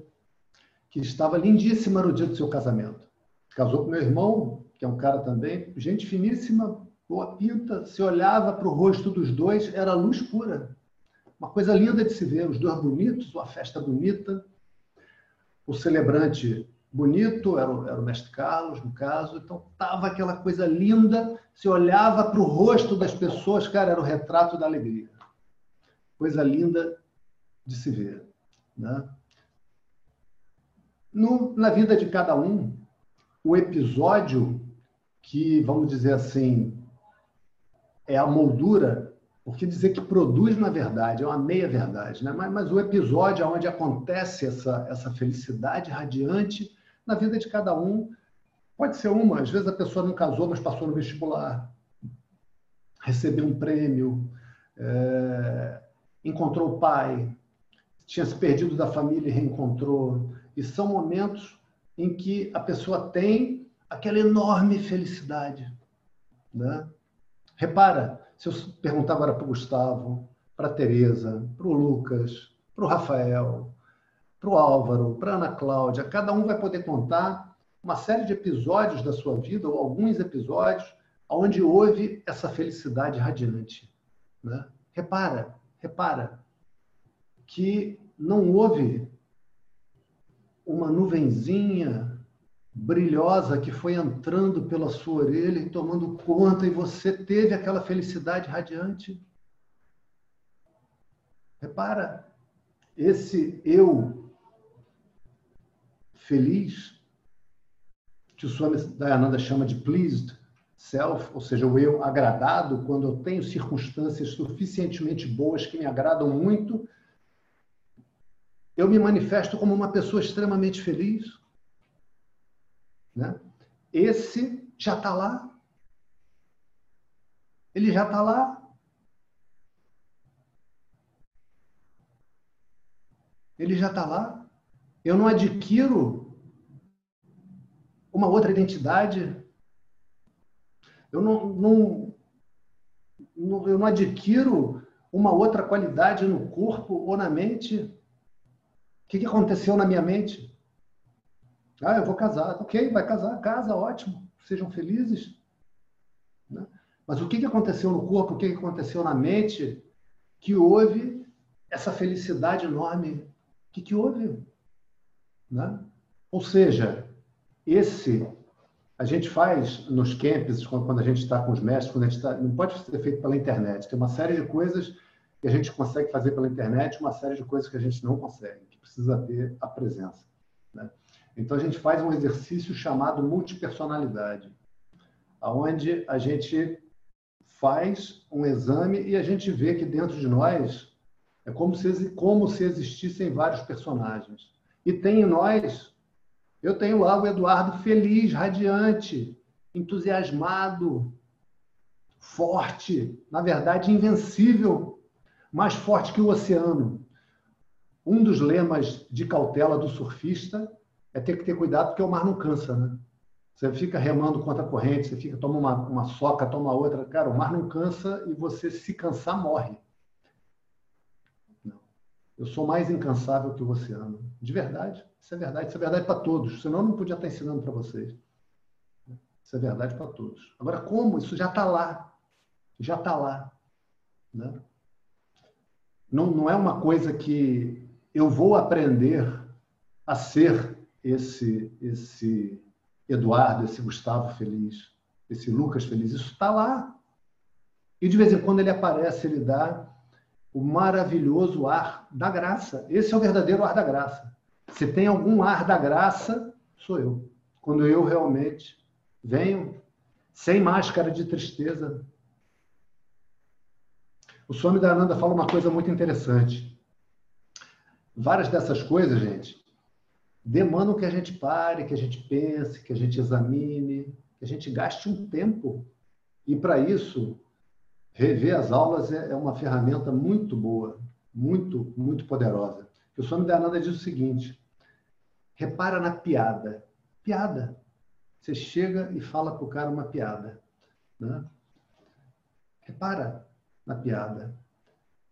que estava lindíssima no dia do seu casamento. Casou com meu irmão, que é um cara também, gente finíssima, boa pinta, se olhava para o rosto dos dois, era luz pura. Uma coisa linda de se ver, os dois bonitos, uma festa bonita o celebrante bonito, era o, era o mestre Carlos, no caso, então tava aquela coisa linda, se olhava para o rosto das pessoas, cara, era o retrato da alegria. Coisa linda de se ver. Né? No, na vida de cada um, o episódio que, vamos dizer assim, é a moldura porque dizer que produz, na verdade, é uma meia-verdade, né? mas, mas o episódio onde acontece essa, essa felicidade radiante na vida de cada um pode ser uma. Às vezes a pessoa não casou, mas passou no vestibular, recebeu um prêmio, é, encontrou o pai, tinha se perdido da família e reencontrou. E são momentos em que a pessoa tem aquela enorme felicidade. Né? Repara, se eu perguntar agora para o Gustavo, para a Tereza, para o Lucas, para o Rafael, para o Álvaro, para a Ana Cláudia, cada um vai poder contar uma série de episódios da sua vida, ou alguns episódios, onde houve essa felicidade radiante. Né? Repara, repara, que não houve uma nuvenzinha brilhosa que foi entrando pela sua orelha e tomando conta, e você teve aquela felicidade radiante. Repara, esse eu feliz, que o Swami Dayananda chama de pleased self, ou seja, o eu agradado, quando eu tenho circunstâncias suficientemente boas que me agradam muito, eu me manifesto como uma pessoa extremamente feliz. Né? Esse já está lá. Ele já está lá. Ele já está lá. Eu não adquiro uma outra identidade. Eu não, não, não, eu não adquiro uma outra qualidade no corpo ou na mente. O que, que aconteceu na minha mente? Ah, eu vou casar. Ok, vai casar, casa, ótimo. Sejam felizes. Né? Mas o que aconteceu no corpo, o que aconteceu na mente que houve essa felicidade enorme? O que, que houve? Né? Ou seja, esse a gente faz nos camps, quando a gente está com os mestres, quando a gente está, não pode ser feito pela internet. Tem uma série de coisas que a gente consegue fazer pela internet, uma série de coisas que a gente não consegue, que precisa ter a presença. Né? Então a gente faz um exercício chamado multipersonalidade, aonde a gente faz um exame e a gente vê que dentro de nós é como se, como se existissem vários personagens. E tem em nós, eu tenho lá o Eduardo feliz, radiante, entusiasmado, forte, na verdade invencível, mais forte que o oceano. Um dos lemas de cautela do surfista é ter que ter cuidado porque o mar não cansa, né? Você fica remando contra a corrente, você fica toma uma, uma soca, toma outra, cara, o mar não cansa e você se cansar morre. Não. Eu sou mais incansável que o oceano, de verdade. Isso é verdade, isso é verdade para todos. Senão eu não podia estar ensinando para vocês. Isso é verdade para todos. Agora, como? Isso já está lá. Já está lá. Né? Não, não é uma coisa que eu vou aprender a ser esse, esse Eduardo, esse Gustavo feliz, esse Lucas feliz. Isso está lá. E de vez em quando ele aparece, ele dá o maravilhoso ar da graça. Esse é o verdadeiro ar da graça. Se tem algum ar da graça, sou eu. Quando eu realmente venho sem máscara de tristeza. O Swami Ananda fala uma coisa muito interessante. Várias dessas coisas, gente, demandam que a gente pare, que a gente pense, que a gente examine, que a gente gaste um tempo. E para isso, rever as aulas é, é uma ferramenta muito boa, muito, muito poderosa. O Swami Dayananda diz o seguinte: repara na piada. Piada. Você chega e fala para o cara uma piada. Né? Repara na piada.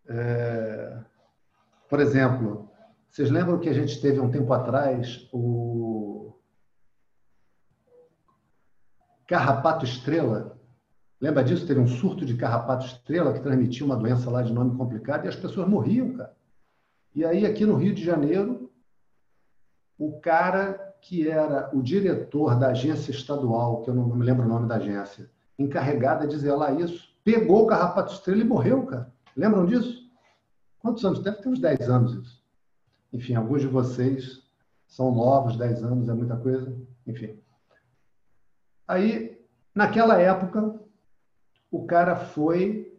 É... Por exemplo, vocês lembram que a gente teve um tempo atrás o carrapato estrela? Lembra disso? Teve um surto de carrapato estrela que transmitia uma doença lá de nome complicado e as pessoas morriam, cara. E aí, aqui no Rio de Janeiro, o cara que era o diretor da agência estadual, que eu não me lembro o nome da agência, encarregada de zelar isso, pegou o carrapato estrela e morreu, cara. Lembram disso? Quantos anos? Deve ter uns 10 anos isso. Enfim, alguns de vocês são novos, 10 anos é muita coisa. Enfim. Aí, naquela época, o cara foi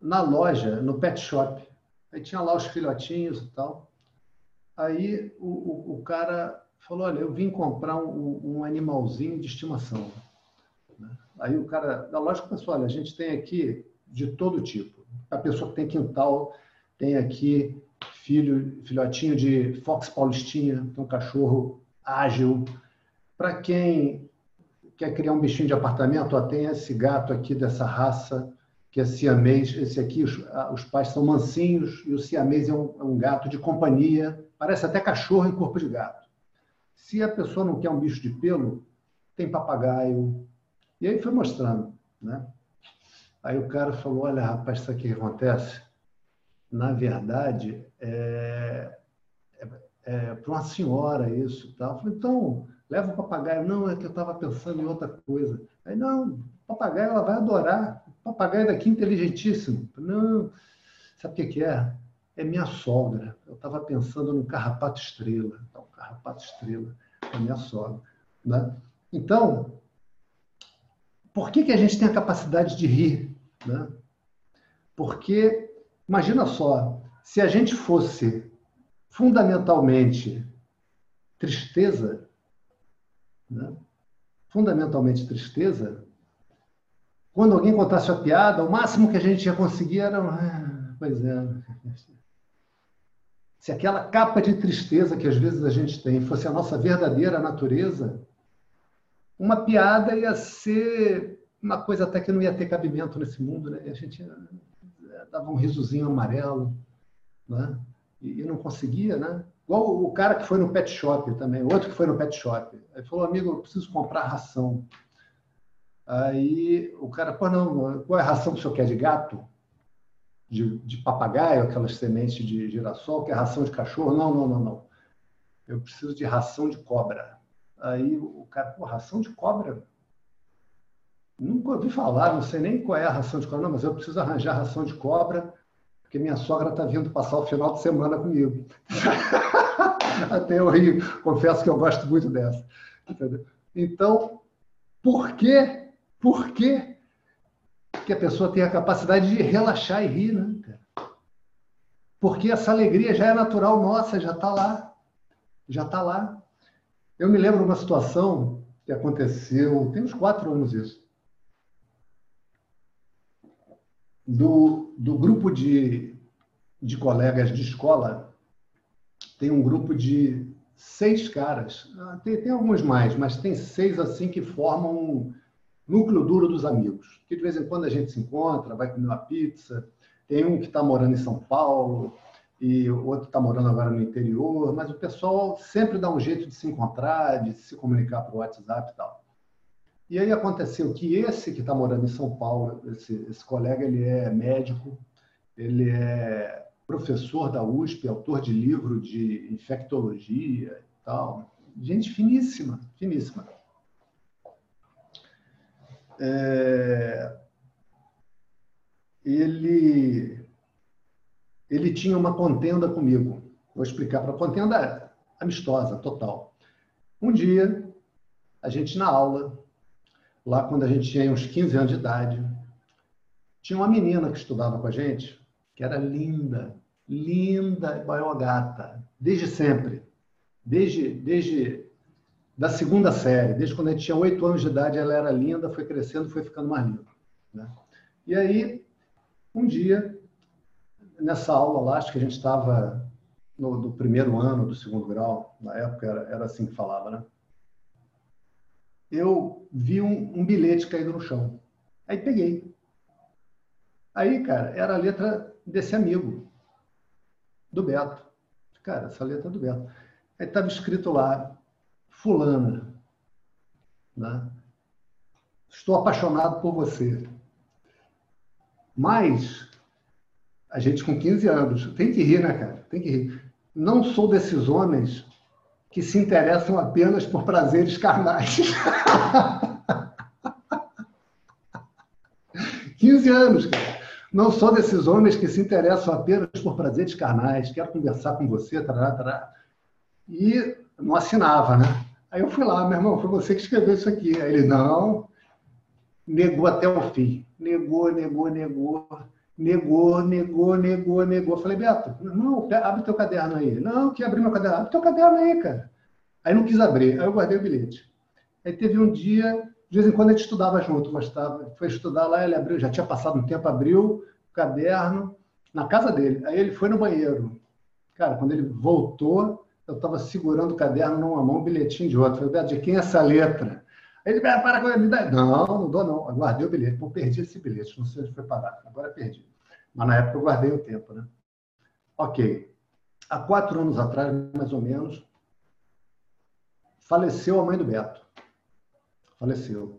na loja, no pet shop. Aí tinha lá os filhotinhos e tal. Aí o, o, o cara falou: Olha, eu vim comprar um, um animalzinho de estimação. Aí o cara da loja começou: Olha, a gente tem aqui de todo tipo. A pessoa que tem quintal tem aqui filho, filhotinho de Fox Paulistinha, um cachorro ágil. Para quem quer criar um bichinho de apartamento, ó, tem esse gato aqui dessa raça, que é siamês. Esse aqui, os, os pais são mansinhos, e o siamês é um, é um gato de companhia, parece até cachorro em corpo de gato. Se a pessoa não quer um bicho de pelo, tem papagaio. E aí foi mostrando, né? Aí o cara falou, olha, rapaz, isso aqui acontece? Na verdade, é, é, é para uma senhora isso. Tal. Eu falei, então, leva o papagaio. Não, é que eu estava pensando em outra coisa. Aí, não, papagaio ela vai adorar. O papagaio daqui é inteligentíssimo. Não, sabe o que, que é? É minha sogra. Eu estava pensando no carrapato estrela. Então, carrapato estrela é minha sogra. Né? Então, por que, que a gente tem a capacidade de rir? Né? Porque, imagina só, se a gente fosse fundamentalmente tristeza, né? fundamentalmente tristeza, quando alguém contasse a piada, o máximo que a gente ia conseguir era. Ah, pois é. Se aquela capa de tristeza que às vezes a gente tem fosse a nossa verdadeira natureza, uma piada ia ser uma coisa até que não ia ter cabimento nesse mundo, né? A gente eh, dava um risozinho amarelo, né? E, não conseguia, né? Igual o cara que foi no pet shop também, outro que foi no pet shop. Aí falou, amigo, eu preciso comprar ração. Aí o cara, pô, não, qual é a ração que o senhor quer? De gato? De, de papagaio, aquelas sementes de girassol, que é ração de cachorro? Não, não, não, não. Eu preciso de ração de cobra. Aí o cara, pô, ração de cobra? Nunca ouvi falar, não sei nem qual é a ração de cobra, não, mas eu preciso arranjar ração de cobra, porque minha sogra está vindo passar o final de semana comigo. Até eu rio, confesso que eu gosto muito dessa. Entendeu? Então, por quê? Por quê que a pessoa tem a capacidade de relaxar e rir, né? Porque essa alegria já é natural nossa, já está lá. Já está lá. Eu me lembro de uma situação que aconteceu, tem uns quatro anos isso. Do, do grupo de, de colegas de escola, tem um grupo de seis caras, ah, tem, tem alguns mais, mas tem seis assim que formam um núcleo duro dos amigos. Que de vez em quando a gente se encontra, vai comer uma pizza. Tem um que está morando em São Paulo, e outro está morando agora no interior, mas o pessoal sempre dá um jeito de se encontrar, de se comunicar por WhatsApp e tal. E aí aconteceu que esse que está morando em São Paulo, esse, esse colega, ele é médico, ele é professor da USP, autor de livro de infectologia e tal. Gente finíssima, finíssima. É... Ele ele tinha uma contenda comigo. Vou explicar para a contenda amistosa, total. Um dia, a gente na aula, lá quando a gente tinha uns 15 anos de idade, tinha uma menina que estudava com a gente, que era linda, linda, igual gata, desde sempre. Desde, desde da segunda série, desde quando a gente tinha oito anos de idade, ela era linda, foi crescendo, foi ficando mais linda. Né? E aí, um dia, nessa aula lá, acho que a gente estava no do primeiro ano do segundo grau, na época era, era assim que falava, né? Eu vi um, um bilhete caído no chão. Aí peguei. Aí, cara, era a letra desse amigo, do Beto. Cara, essa letra é do Beto. Aí estava escrito lá, fulana, né? Estou apaixonado por você. Mas a gente com 15 anos. Tem que rir, né, cara? Tem que rir. Não sou desses homens que se interessam apenas por prazeres carnais. 15 anos, cara. Não sou desses homens que se interessam apenas por prazeres carnais. Quero conversar com você, tarará, tarará. E não assinava, né? Aí eu fui lá, meu irmão, foi você que escreveu isso aqui. Aí ele, não, negou até o fim. Negou, negou, negou negou, negou, negou, negou. Falei, Beto, não, abre teu caderno aí. Não, que abrir meu caderno. Abre teu caderno aí, cara. Aí não quis abrir, aí eu guardei o bilhete. Aí teve um dia, de vez em quando a gente estudava junto, gostava. Foi estudar lá, ele abriu, já tinha passado um tempo, abriu o caderno na casa dele. Aí ele foi no banheiro. Cara, quando ele voltou, eu estava segurando o caderno numa mão, um bilhetinho de outra. Falei, Beto, de quem é essa letra? Ele, para, para, me dá. Não, não dou não. Eu guardei o bilhete. Pô, perdi esse bilhete, não sei onde foi parar. Agora perdi. Mas na época eu guardei o tempo, né? Ok. Há quatro anos atrás, mais ou menos, faleceu a mãe do Beto. Faleceu.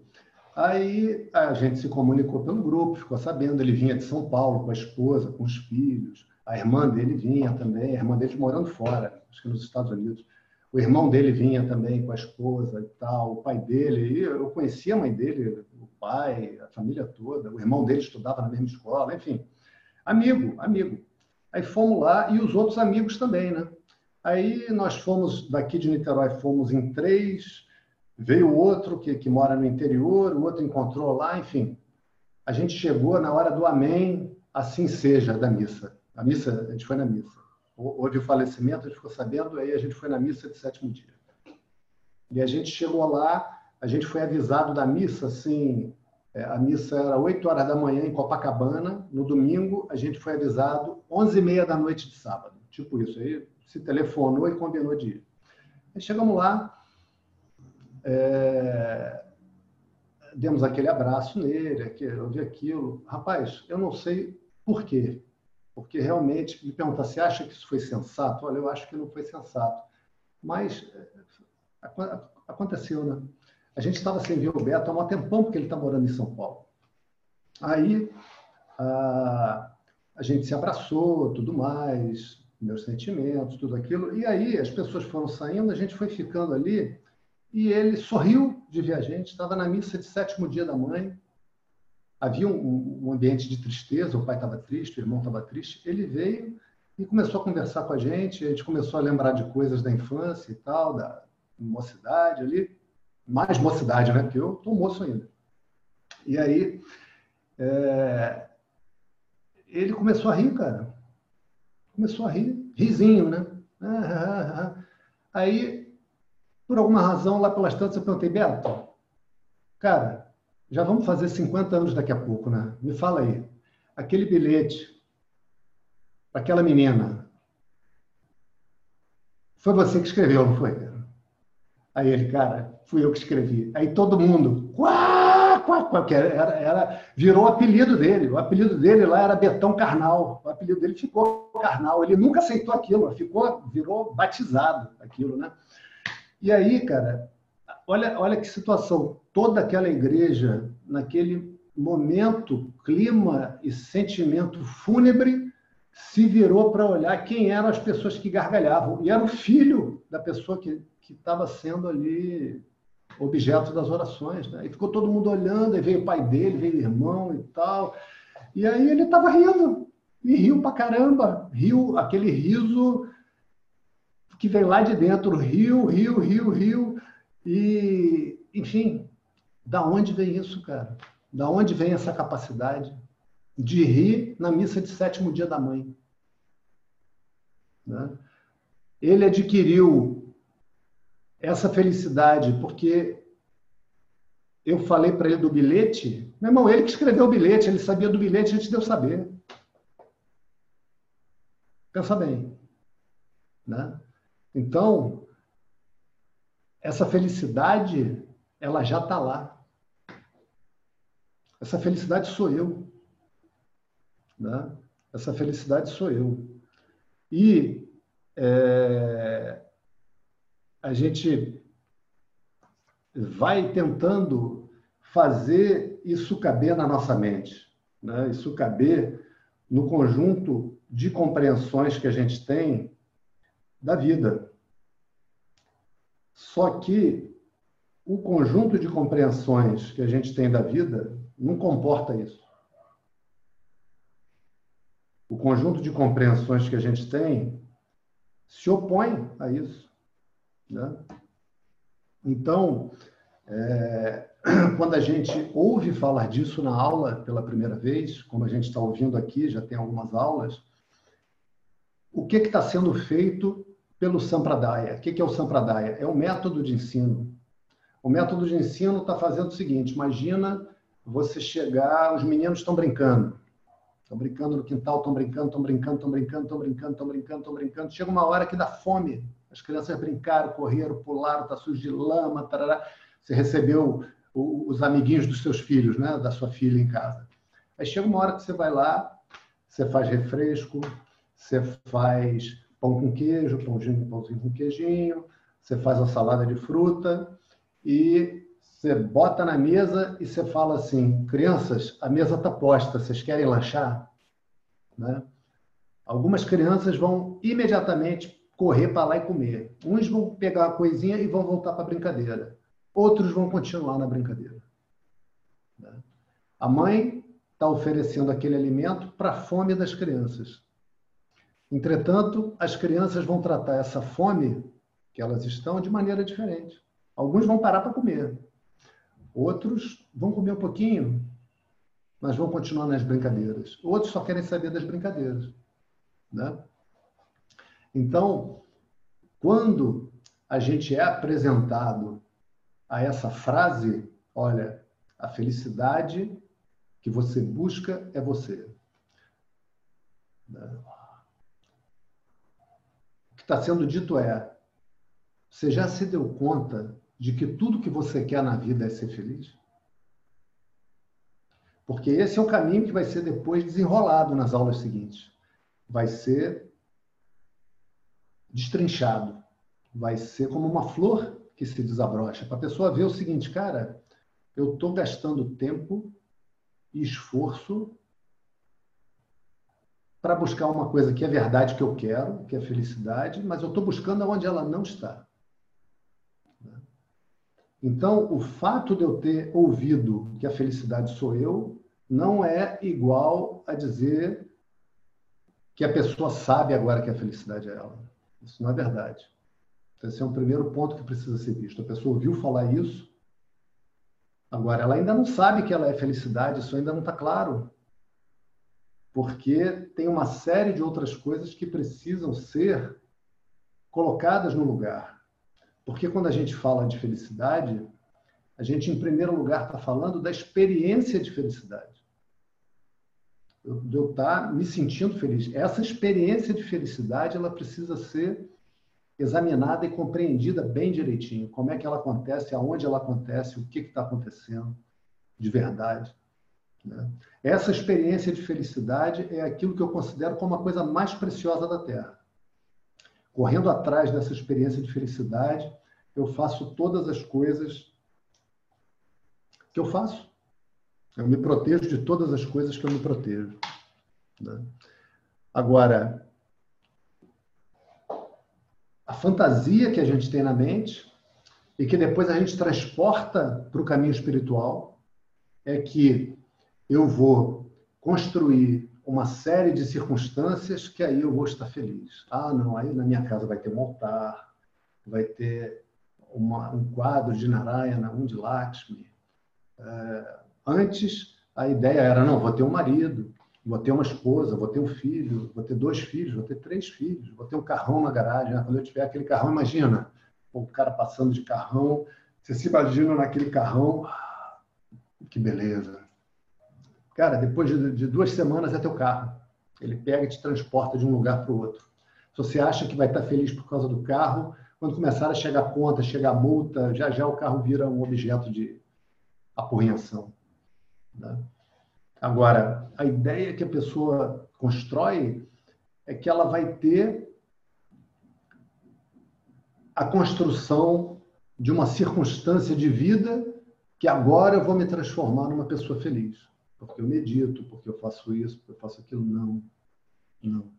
Aí a gente se comunicou pelo grupo, ficou sabendo. Ele vinha de São Paulo com a esposa, com os filhos. A irmã dele vinha também, a irmã dele morando fora, acho que nos Estados Unidos. O irmão dele vinha também com a esposa e tal, o pai dele. Eu conhecia a mãe dele, o pai, a família toda. O irmão dele estudava na mesma escola, enfim. Amigo, amigo. Aí fomos lá e os outros amigos também, né? Aí nós fomos daqui de Niterói, fomos em três. Veio outro que, que mora no interior, o outro encontrou lá, enfim. A gente chegou na hora do amém, assim seja, da missa. A missa, a gente foi na missa. Houve o falecimento, a gente ficou sabendo, aí a gente foi na missa de sétimo dia. E a gente chegou lá, a gente foi avisado da missa, assim, é, a missa era 8 horas da manhã em Copacabana, no domingo a gente foi avisado 11 e meia da noite de sábado, tipo isso. Aí se telefonou e combinou de ir. Aí chegamos lá, é, demos aquele abraço nele, eu vi aquilo. Rapaz, eu não sei por quê, porque realmente, me pergunta, você acha que isso foi sensato? Olha, eu acho que não foi sensato. Mas é, aconteceu, né? A gente estava sem ver o Beto há um tempão, porque ele está morando em São Paulo. Aí a, a gente se abraçou, tudo mais, meus sentimentos, tudo aquilo. E aí as pessoas foram saindo, a gente foi ficando ali, e ele sorriu de ver a gente, estava na missa de sétimo dia da mãe, havia um, um ambiente de tristeza, o pai estava triste, o irmão estava triste. Ele veio e começou a conversar com a gente, a gente começou a lembrar de coisas da infância e tal, da mocidade ali, mais mocidade, né? Porque eu estou moço ainda. E aí, é... ele começou a rir, cara. Começou a rir, risinho, né? Aí, por alguma razão, lá pelas tantas, eu perguntei, Beto, cara, já vamos fazer 50 anos daqui a pouco, né? Me fala aí. Aquele bilhete para aquela menina. Foi você que escreveu, não foi? Aí ele, cara, fui eu que escrevi. Aí todo mundo, quá, quá, quá, que era, era, virou o apelido dele. O apelido dele lá era Betão Carnal. O apelido dele ficou Carnal. Ele nunca aceitou aquilo, ficou, virou batizado aquilo, né? E aí, cara, olha, olha que situação. Toda aquela igreja, naquele momento, clima e sentimento fúnebre, se virou para olhar quem eram as pessoas que gargalhavam. E era o filho da pessoa que estava sendo ali objeto das orações. Né? E ficou todo mundo olhando, e veio o pai dele, veio o irmão e tal. E aí ele estava rindo. E riu pra caramba. Riu aquele riso que vem lá de dentro. Riu, riu, riu, riu. E, enfim, da onde vem isso, cara? Da onde vem essa capacidade de rir na missa de sétimo dia da mãe? Né? Ele adquiriu essa felicidade porque eu falei para ele do bilhete. Meu irmão, ele que escreveu o bilhete, ele sabia do bilhete antes de eu saber. Pensa bem. Né? Então, essa felicidade, ela já está lá. Essa felicidade sou eu. Né? Essa felicidade sou eu. E é, a gente vai tentando fazer isso caber na nossa mente, né? isso caber no conjunto de compreensões que a gente tem da vida. Só que o conjunto de compreensões que a gente tem da vida não comporta isso. O conjunto de compreensões que a gente tem se opõe a isso. Né? Então, é, quando a gente ouve falar disso na aula pela primeira vez, como a gente está ouvindo aqui, já tem algumas aulas, o que está sendo feito pelo Sampradaya. O que é o Sampradaya? É o método de ensino. O método de ensino está fazendo o seguinte: imagina você chegar, os meninos estão brincando. Estão brincando no quintal, estão brincando, estão brincando, estão brincando, estão brincando, estão brincando, estão brincando. Chega uma hora que dá fome. As crianças brincaram, correram, pularam, está sujo de lama, tarará. Você recebeu os amiguinhos dos seus filhos, né? da sua filha em casa. Aí chega uma hora que você vai lá, você faz refresco, você faz pão com queijo, pãozinho, pãozinho com queijinho, você faz a salada de fruta e você bota na mesa e você fala assim: crianças, a mesa está posta, vocês querem lanchar? Né? Algumas crianças vão imediatamente correr para lá e comer. Uns vão pegar a coisinha e vão voltar para a brincadeira. Outros vão continuar na brincadeira. Né? A mãe está oferecendo aquele alimento para a fome das crianças. Entretanto, as crianças vão tratar essa fome que elas estão de maneira diferente. Alguns vão parar para comer, Outros vão comer um pouquinho, mas vão continuar nas brincadeiras. Outros só querem saber das brincadeiras. Né? Então, quando a gente é apresentado a essa frase, olha, a felicidade que você busca é você. Né? O que está sendo dito é: você já se deu conta de que tudo que você quer na vida é ser feliz? Porque esse é o caminho que vai ser depois desenrolado nas aulas seguintes. Vai ser destrinchado. Vai ser como uma flor que se desabrocha. Para a pessoa ver o seguinte, cara, eu estou gastando tempo e esforço para buscar uma coisa que é verdade que eu quero, que é felicidade, mas eu estou buscando onde ela não está. Então, o fato de eu ter ouvido que a felicidade sou eu não é igual a dizer que a pessoa sabe agora que a felicidade é ela. Isso não é verdade. Então, esse é um primeiro ponto que precisa ser visto. A pessoa ouviu falar isso, agora ela ainda não sabe que ela é felicidade, isso ainda não está claro. Porque tem uma série de outras coisas que precisam ser colocadas no lugar. Porque quando a gente fala de felicidade, a gente, em primeiro lugar, está falando da experiência de felicidade. De eu estar tá me sentindo feliz. Essa experiência de felicidade, ela precisa ser examinada e compreendida bem direitinho. Como é que ela acontece, aonde ela acontece, o que está acontecendo de verdade. Né? Essa experiência de felicidade é aquilo que eu considero como a coisa mais preciosa da Terra. Correndo atrás dessa experiência de felicidade, eu faço todas as coisas que eu faço. Eu me protejo de todas as coisas que eu me protejo. Né? Agora, a fantasia que a gente tem na mente e que depois a gente transporta para o caminho espiritual é que eu vou construir uma série de circunstâncias que aí eu vou estar feliz. Ah, não, aí na minha casa vai ter um altar, vai ter uma, um quadro de Narayana, um de Lakshmi. É, antes, a ideia era, não, vou ter um marido, vou ter uma esposa, vou ter um filho, vou ter dois filhos, vou ter três filhos, vou ter um carrão na garagem. Né? Quando eu tiver aquele carrão, imagina, o cara passando de carrão, você se imagina naquele carrão, ah, que beleza. Cara, depois de, de duas semanas é teu carro. Ele pega e te transporta de um lugar para o outro. Se você acha que vai estar feliz por causa do carro, quando começar a chegar a conta, chegar a multa, já já o carro vira um objeto de apreensão. Né? Agora, a ideia que a pessoa constrói é que ela vai ter a construção de uma circunstância de vida que agora eu vou me transformar numa pessoa feliz. Porque eu medito, porque eu faço isso, porque eu faço aquilo. Não. Não.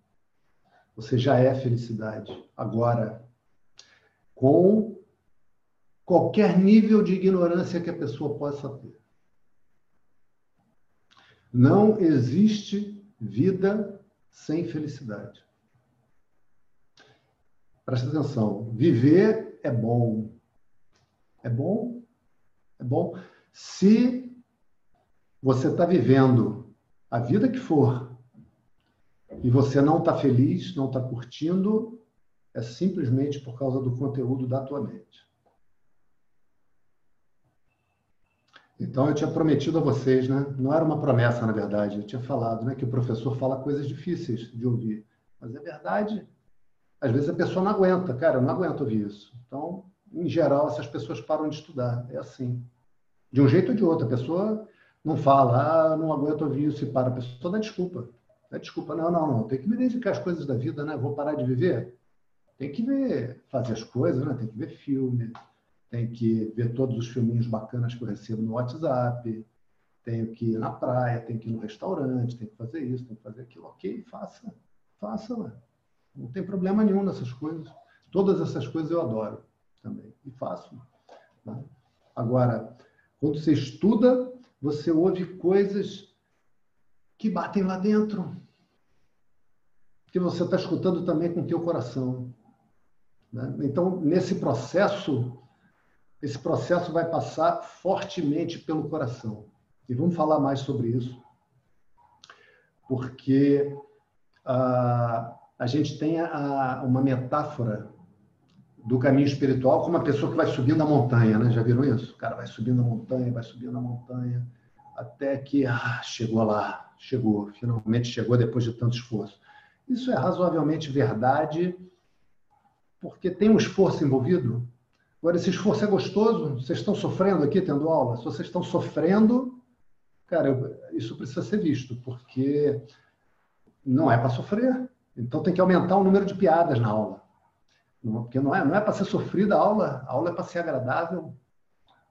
Você já é felicidade. Agora, com qualquer nível de ignorância que a pessoa possa ter. Não existe vida sem felicidade. Presta atenção. Viver é bom. É bom? É bom. Se você está vivendo a vida que for e você não está feliz, não está curtindo, é simplesmente por causa do conteúdo da tua mente. Então eu tinha prometido a vocês, né? Não era uma promessa, na verdade. Eu tinha falado, né, que o professor fala coisas difíceis de ouvir, mas é verdade. Às vezes a pessoa não aguenta, cara, eu não aguento ouvir isso. Então, em geral, essas pessoas param de estudar. É assim. De um jeito ou de outro. A pessoa não fala, ah, não aguento ouvir isso e para. A pessoa dá desculpa. Dá desculpa. Não, não, não. Tem que me dedicar às coisas da vida, né? Vou parar de viver? Tem que ver, fazer as coisas, né? Tem que ver filme, tem que ver todos os filminhos bacanas que eu recebo no WhatsApp, tenho que ir na praia, tenho que ir no restaurante, tenho que fazer isso, tenho que fazer aquilo. Ok, faça, faça, né? Não tem problema nenhum nessas coisas. Todas essas coisas eu adoro também e faço. Né? Agora, quando você estuda, você ouve coisas que batem lá dentro, que você está escutando também com o teu coração. Né? Então, nesse processo, esse processo vai passar fortemente pelo coração. E vamos falar mais sobre isso, porque a, a gente tem a, uma metáfora do caminho espiritual como uma pessoa que vai subindo a montanha, né? Já viram isso? O cara vai subindo a montanha, vai subindo a montanha, até que ah, chegou lá, chegou, finalmente chegou depois de tanto esforço. Isso é razoavelmente verdade, porque tem um esforço envolvido. Agora, esse esforço é gostoso? Vocês estão sofrendo aqui tendo aula? Se vocês estão sofrendo, cara, isso precisa ser visto, porque não é para sofrer. Então tem que aumentar o número de piadas na aula. Porque não é, não é para ser sofrida a aula, a aula é para ser agradável.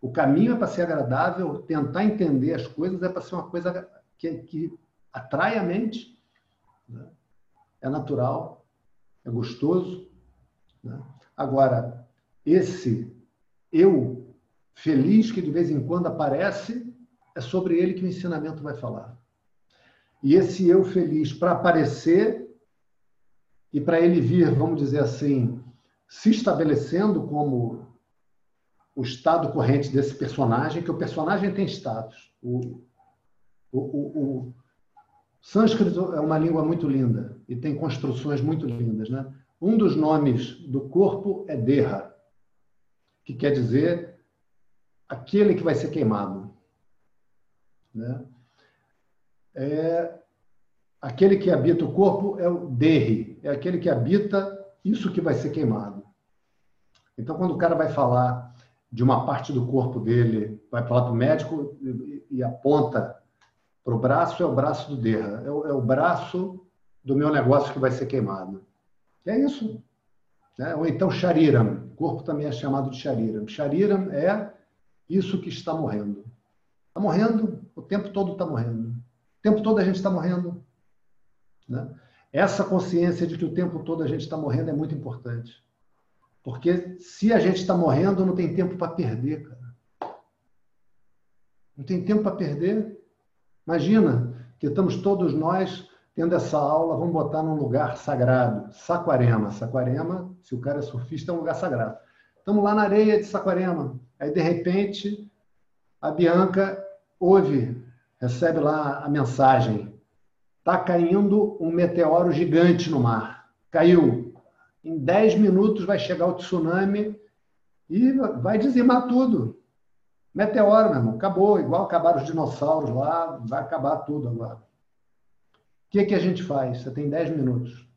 O caminho é para ser agradável, tentar entender as coisas é para ser uma coisa que, que atrai a mente, né? é natural, é gostoso. Né? Agora, esse eu feliz que de vez em quando aparece, é sobre ele que o ensinamento vai falar. E esse eu feliz, para aparecer e para ele vir, vamos dizer assim, se estabelecendo como o estado corrente desse personagem, que o personagem tem status. O, o, o, o sânscrito é uma língua muito linda e tem construções muito lindas. Né? Um dos nomes do corpo é Derra, que quer dizer aquele que vai ser queimado. Né? É, aquele que habita o corpo é o Derri, é aquele que habita isso que vai ser queimado. Então, quando o cara vai falar de uma parte do corpo dele, vai falar para o médico e, e aponta para o braço, é o braço do Derra, é o, é o braço do meu negócio que vai ser queimado. É isso. Né? Ou então Shariram, o corpo também é chamado de Shariram. Shariram é isso que está morrendo. Está morrendo, o tempo todo está morrendo. O tempo todo a gente está morrendo. Né? Essa consciência de que o tempo todo a gente está morrendo é muito importante. Porque se a gente está morrendo, não tem tempo para perder, cara. Não tem tempo para perder. Imagina que estamos todos nós tendo essa aula, vamos botar num lugar sagrado, Saquarema. Saquarema, se o cara é surfista, é um lugar sagrado. Estamos lá na areia de Saquarema. Aí, de repente, a Bianca ouve, recebe lá a mensagem está caindo um meteoro gigante no mar. Caiu. Em 10 minutos vai chegar o tsunami e vai dizimar tudo. Meteoro, meu irmão, acabou. Igual acabaram os dinossauros lá, vai acabar tudo agora. O que, que a gente faz? Você tem 10 minutos.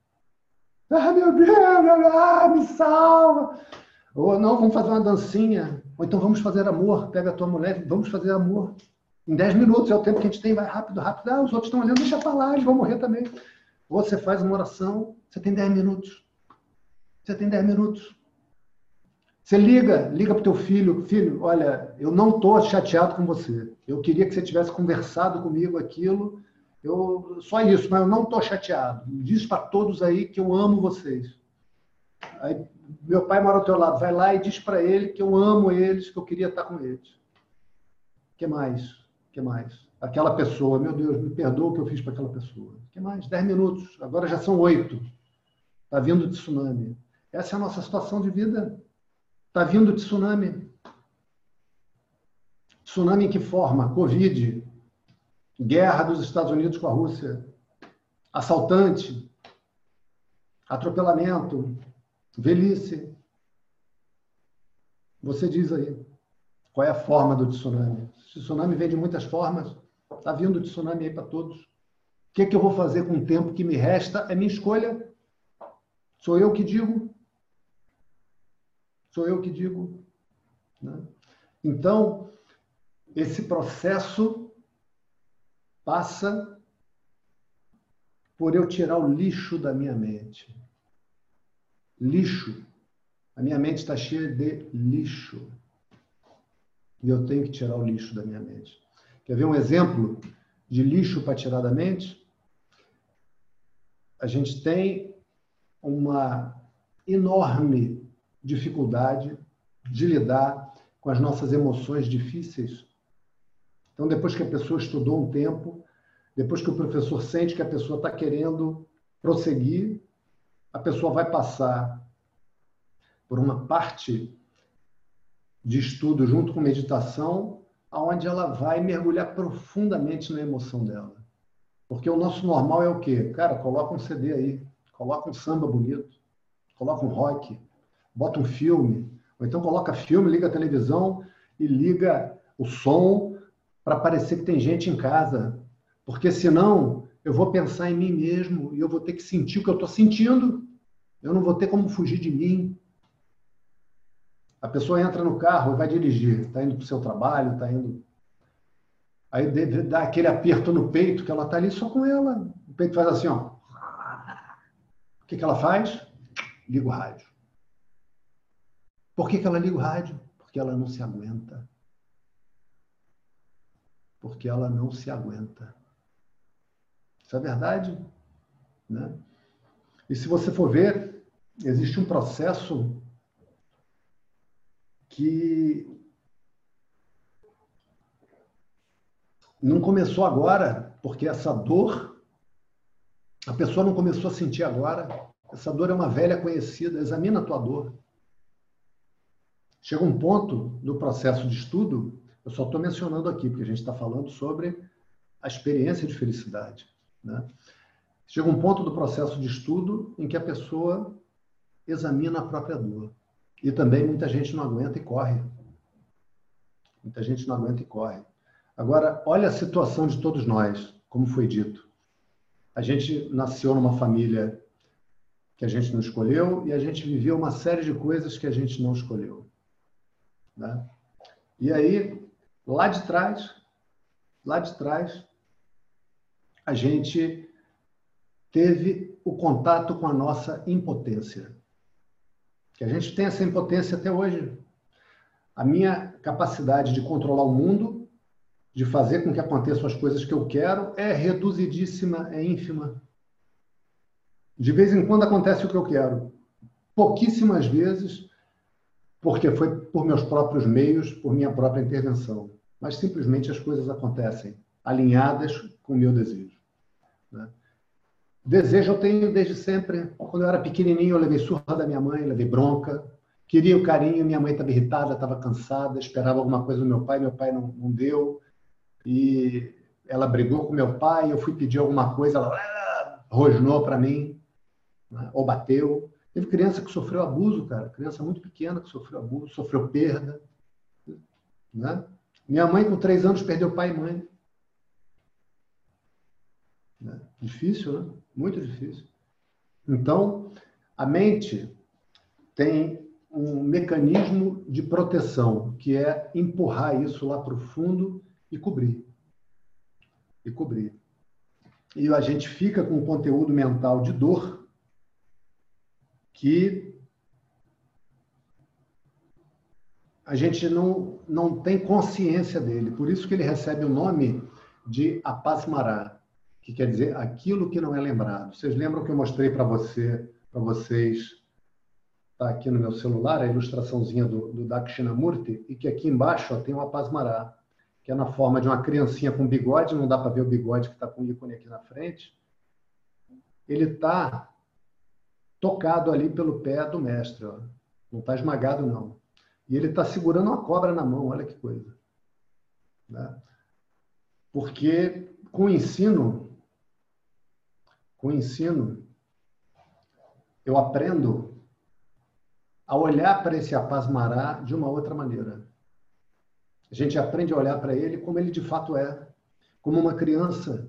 Ah, meu Deus, ah, me salva! Ou não, vamos fazer uma dancinha. Ou então vamos fazer amor. Pega a tua mulher, vamos fazer amor. Em 10 minutos é o tempo que a gente tem, vai rápido, rápido. Ah, os outros estão olhando, deixa pra eles vão morrer também. Ou você faz uma oração, você tem 10 minutos. Você tem 10 minutos. Você liga, liga para o teu filho, filho, olha, eu não estou chateado com você. Eu queria que você tivesse conversado comigo aquilo. Eu só isso, mas eu não estou chateado. Diz para todos aí que eu amo vocês. Aí, meu pai mora ao teu lado, vai lá e diz para ele que eu amo eles, que eu queria estar com eles. Que mais? que mais? Aquela pessoa, meu Deus, me perdoa o que eu fiz para aquela pessoa. que mais? Dez minutos, agora já são oito. Está vindo tsunami. Essa é a nossa situação de vida. Está vindo tsunami. Tsunami que forma? Covid, guerra dos Estados Unidos com a Rússia, assaltante, atropelamento, velhice. Você diz aí. Qual é a forma do tsunami? O tsunami vem de muitas formas. Está vindo tsunami aí para todos. O que, é que eu vou fazer com o tempo que me resta? É minha escolha. Sou eu que digo. Sou eu que digo. Né? Então, esse processo passa por eu tirar o lixo da minha mente. Lixo. A minha mente está cheia de lixo. E eu tenho que tirar o lixo da minha mente. Quer ver um exemplo de lixo para tirar da mente? A gente tem uma enorme dificuldade de lidar com as nossas emoções difíceis. Então, depois que a pessoa estudou um tempo, depois que o professor sente que a pessoa está querendo prosseguir, a pessoa vai passar por uma parte de estudo junto com meditação, aonde ela vai mergulhar profundamente na emoção dela. Porque o nosso normal é o quê? Cara, coloca um CD aí, coloca um samba bonito, coloca um rock, bota um filme, ou então coloca filme, liga a televisão e liga o som para parecer que tem gente em casa. Porque senão eu vou pensar em mim mesmo e eu vou ter que sentir o que eu estou sentindo. Eu não vou ter como fugir de mim. A pessoa entra no carro, vai dirigir, está indo para o seu trabalho, está indo. Aí dá aquele aperto no peito, que ela está ali só com ela. O peito faz assim, ó. O que, que ela faz? Liga o rádio. Por que, que ela liga o rádio? Porque ela não se aguenta. Porque ela não se aguenta. Isso é verdade? Né? E se você for ver, existe um processo que não começou agora, porque essa dor, a pessoa não começou a sentir agora. Essa dor é uma velha conhecida. Examina a tua dor. Chega um ponto do processo de estudo, eu só estou mencionando aqui, porque a gente está falando sobre a experiência de felicidade. Né? Chega um ponto do processo de estudo em que a pessoa examina a própria dor. E também muita gente não aguenta e corre. Muita gente não aguenta e corre. Agora, olha a situação de todos nós, como foi dito. A gente nasceu numa família que a gente não escolheu e a gente viveu uma série de coisas que a gente não escolheu. Né? E aí, lá de trás, lá de trás, a gente teve o contato com a nossa impotência que a gente tem essa impotência até hoje. A minha capacidade de controlar o mundo, de fazer com que aconteçam as coisas que eu quero, é reduzidíssima, é ínfima. De vez em quando acontece o que eu quero. Pouquíssimas vezes, porque foi por meus próprios meios, por minha própria intervenção. Mas simplesmente as coisas acontecem, alinhadas com o meu desejo. Né? Desejo eu tenho desde sempre. Quando eu era pequenininho, eu levei surra da minha mãe, levei bronca. Queria o carinho, minha mãe estava irritada, estava cansada, esperava alguma coisa do meu pai, meu pai não, não deu. E ela brigou com meu pai, eu fui pedir alguma coisa, ela ah", rosnou para mim, né? ou bateu. Teve criança que sofreu abuso, cara, criança muito pequena que sofreu abuso, sofreu perda. Né? Minha mãe, com três anos, perdeu pai e mãe. Né? Difícil, né? Muito difícil. Então, a mente tem um mecanismo de proteção, que é empurrar isso lá para o fundo e cobrir. E cobrir. E a gente fica com um conteúdo mental de dor que a gente não, não tem consciência dele. Por isso que ele recebe o nome de apasmará que quer dizer aquilo que não é lembrado. Vocês lembram que eu mostrei para você, para vocês, está aqui no meu celular, a ilustraçãozinha do, do Dakshinamurti, e que aqui embaixo ó, tem uma pasmará, que é na forma de uma criancinha com bigode, não dá para ver o bigode que está com o ícone aqui na frente. Ele está tocado ali pelo pé do mestre, ó. não está esmagado não. E ele está segurando uma cobra na mão, olha que coisa. Né? Porque com o ensino com o ensino, eu aprendo a olhar para esse apasmará de uma outra maneira. A gente aprende a olhar para ele como ele de fato é, como uma criança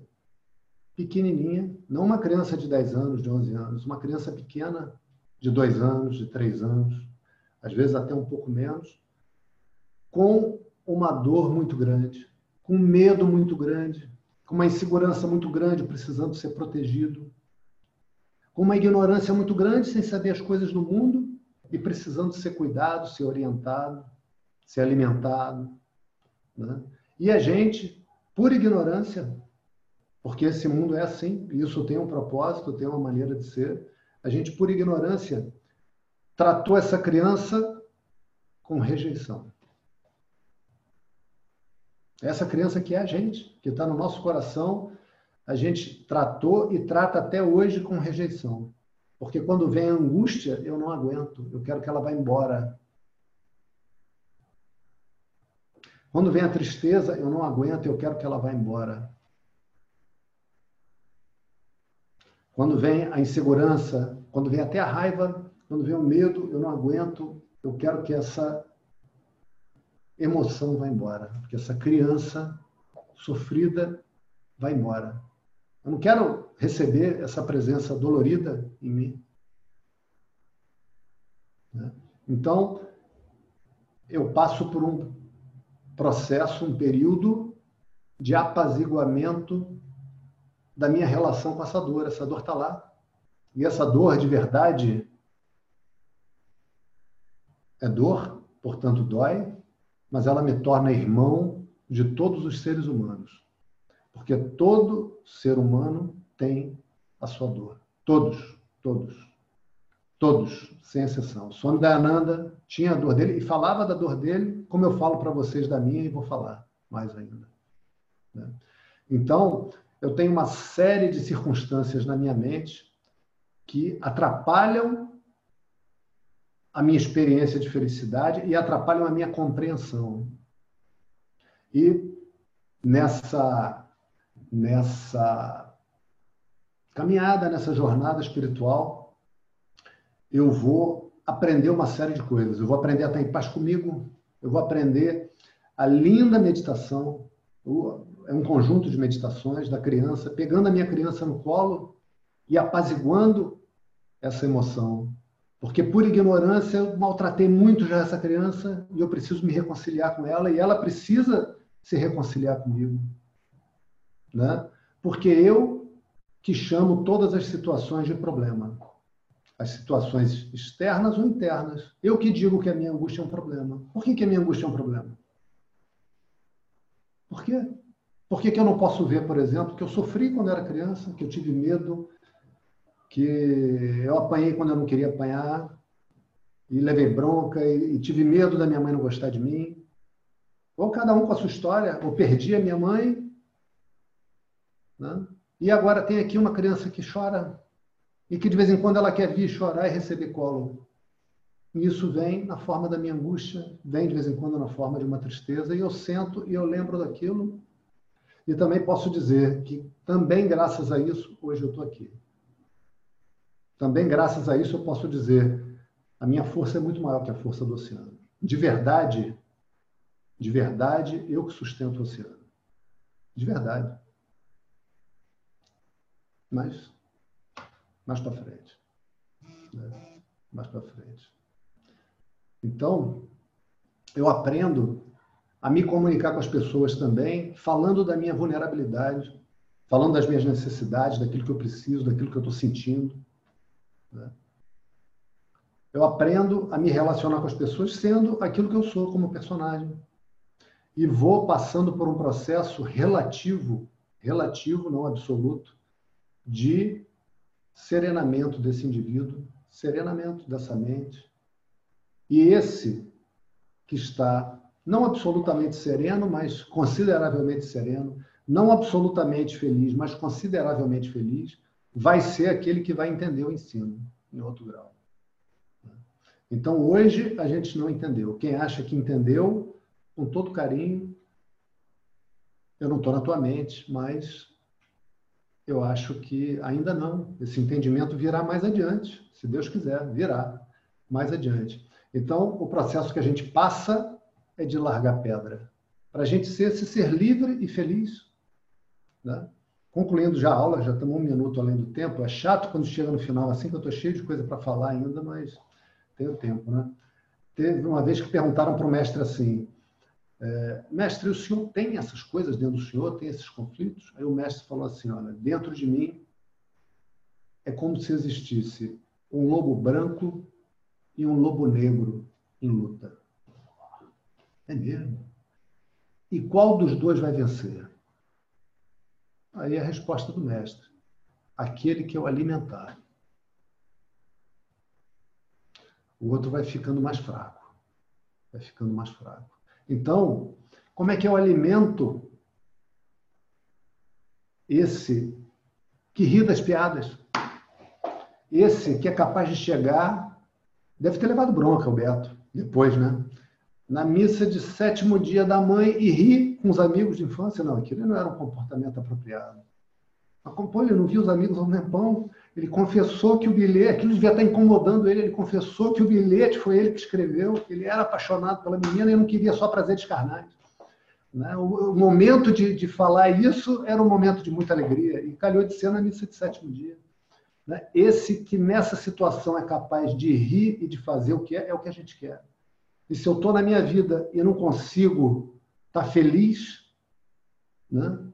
pequenininha, não uma criança de 10 anos, de 11 anos, uma criança pequena de 2 anos, de 3 anos, às vezes até um pouco menos, com uma dor muito grande, com medo muito grande, com uma insegurança muito grande, precisando ser protegido, com uma ignorância muito grande, sem saber as coisas do mundo e precisando ser cuidado, ser orientado, ser alimentado. Né? E a gente, por ignorância, porque esse mundo é assim, e isso tem um propósito, tem uma maneira de ser, a gente, por ignorância, tratou essa criança com rejeição. Essa criança que é a gente, que está no nosso coração, a gente tratou e trata até hoje com rejeição. Porque quando vem a angústia, eu não aguento, eu quero que ela vá embora. Quando vem a tristeza, eu não aguento, eu quero que ela vá embora. Quando vem a insegurança, quando vem até a raiva, quando vem o medo, eu não aguento, eu quero que essa emoção vá embora, que essa criança sofrida vá embora. Eu não quero receber essa presença dolorida em mim. Né? Então, eu passo por um processo, um período de apaziguamento da minha relação com essa dor. Essa dor está lá. E essa dor de verdade é dor, portanto dói, mas ela me torna irmão de todos os seres humanos. Porque todo ser humano tem a sua dor. Todos, todos. Todos, sem exceção. Swami Dayananda tinha a dor dele e falava da dor dele, como eu falo para vocês da minha e vou falar mais ainda. Né? Então, eu tenho uma série de circunstâncias na minha mente que atrapalham a minha experiência de felicidade e atrapalham a minha compreensão. E nessa nessa caminhada, nessa jornada espiritual, eu vou aprender uma série de coisas. Eu vou aprender a estar em paz comigo, eu vou aprender a linda meditação, é um conjunto de meditações da criança, pegando a minha criança no colo e apaziguando essa emoção. Porque por ignorância eu maltratei muito já essa criança e eu preciso me reconciliar com ela e ela precisa se reconciliar comigo né? porque eu que chamo todas as situações de problema. As situações externas ou internas. Eu que digo que a minha angústia é um problema. Por que, que a minha angústia é um problema? Por quê? Por que, que eu não posso ver, por exemplo, que eu sofri quando era criança, que eu tive medo, que eu apanhei quando eu não queria apanhar, e levei bronca, e, e tive medo da minha mãe não gostar de mim? Ou cada um com a sua história, ou perdi a minha mãe né? E agora tem aqui uma criança que chora e que de vez em quando ela quer vir chorar e receber colo. E isso vem na forma da minha angústia, vem de vez em quando na forma de uma tristeza, e eu sento e eu lembro daquilo. E também posso dizer que também graças a isso hoje eu estou aqui. Também graças a isso eu posso dizer a minha força é muito maior que a força do oceano. De verdade, de verdade, eu que sustento o oceano. De verdade. Mas mais para frente. Né? Mais para frente. Então, eu aprendo a me comunicar com as pessoas também, falando da minha vulnerabilidade, falando das minhas necessidades, daquilo que eu preciso, daquilo que eu estou sentindo. Né? Eu aprendo a me relacionar com as pessoas sendo aquilo que eu sou como personagem. E vou passando por um processo relativo, relativo, não absoluto, de serenamento desse indivíduo, serenamento dessa mente. E esse que está não absolutamente sereno, mas consideravelmente sereno, não absolutamente feliz, mas consideravelmente feliz, vai ser aquele que vai entender o ensino em outro grau. Então, hoje, a gente não entendeu. Quem acha que entendeu, com todo carinho, eu não estou na tua mente, mas eu acho que ainda não. Esse entendimento virá mais adiante, se Deus quiser, virá mais adiante. Então, o processo que a gente passa é de largar pedra. para a gente ser ser livre e feliz. Né? Concluindo já a aula, já estamos um minuto além do tempo. É chato quando chega no final, assim que eu estou cheio de coisa para falar ainda, mas tenho tempo. Né? Teve uma vez que perguntaram para o mestre assim: é, Mestre, o senhor tem essas coisas dentro do senhor? Tem esses conflitos? Aí o mestre falou assim: Olha, dentro de mim é como se existisse um lobo branco e um lobo negro em luta. É mesmo? E qual dos dois vai vencer? Aí a resposta do mestre: aquele que eu alimentar. O outro vai ficando mais fraco. Vai ficando mais fraco. Então, como é que eu alimento esse que ri das piadas? Esse que é capaz de chegar, deve ter levado bronca o Beto, depois, né? Na missa de sétimo dia da mãe e ri com os amigos de infância. Não, aquilo não era um comportamento apropriado. Como ele não viu os amigos ao tempão, ele confessou que o bilhete, aquilo devia estar incomodando ele, ele confessou que o bilhete foi ele que escreveu, que ele era apaixonado pela menina e não queria só prazeres carnais. Né? O, o, momento de, de falar isso era um momento de muita alegria, e calhou de ser na missa de sétimo dia. Né? Esse que nessa situação é capaz de rir e de fazer o que é, é o que a gente quer. E se eu estou na minha vida e não consigo estar tá feliz, né?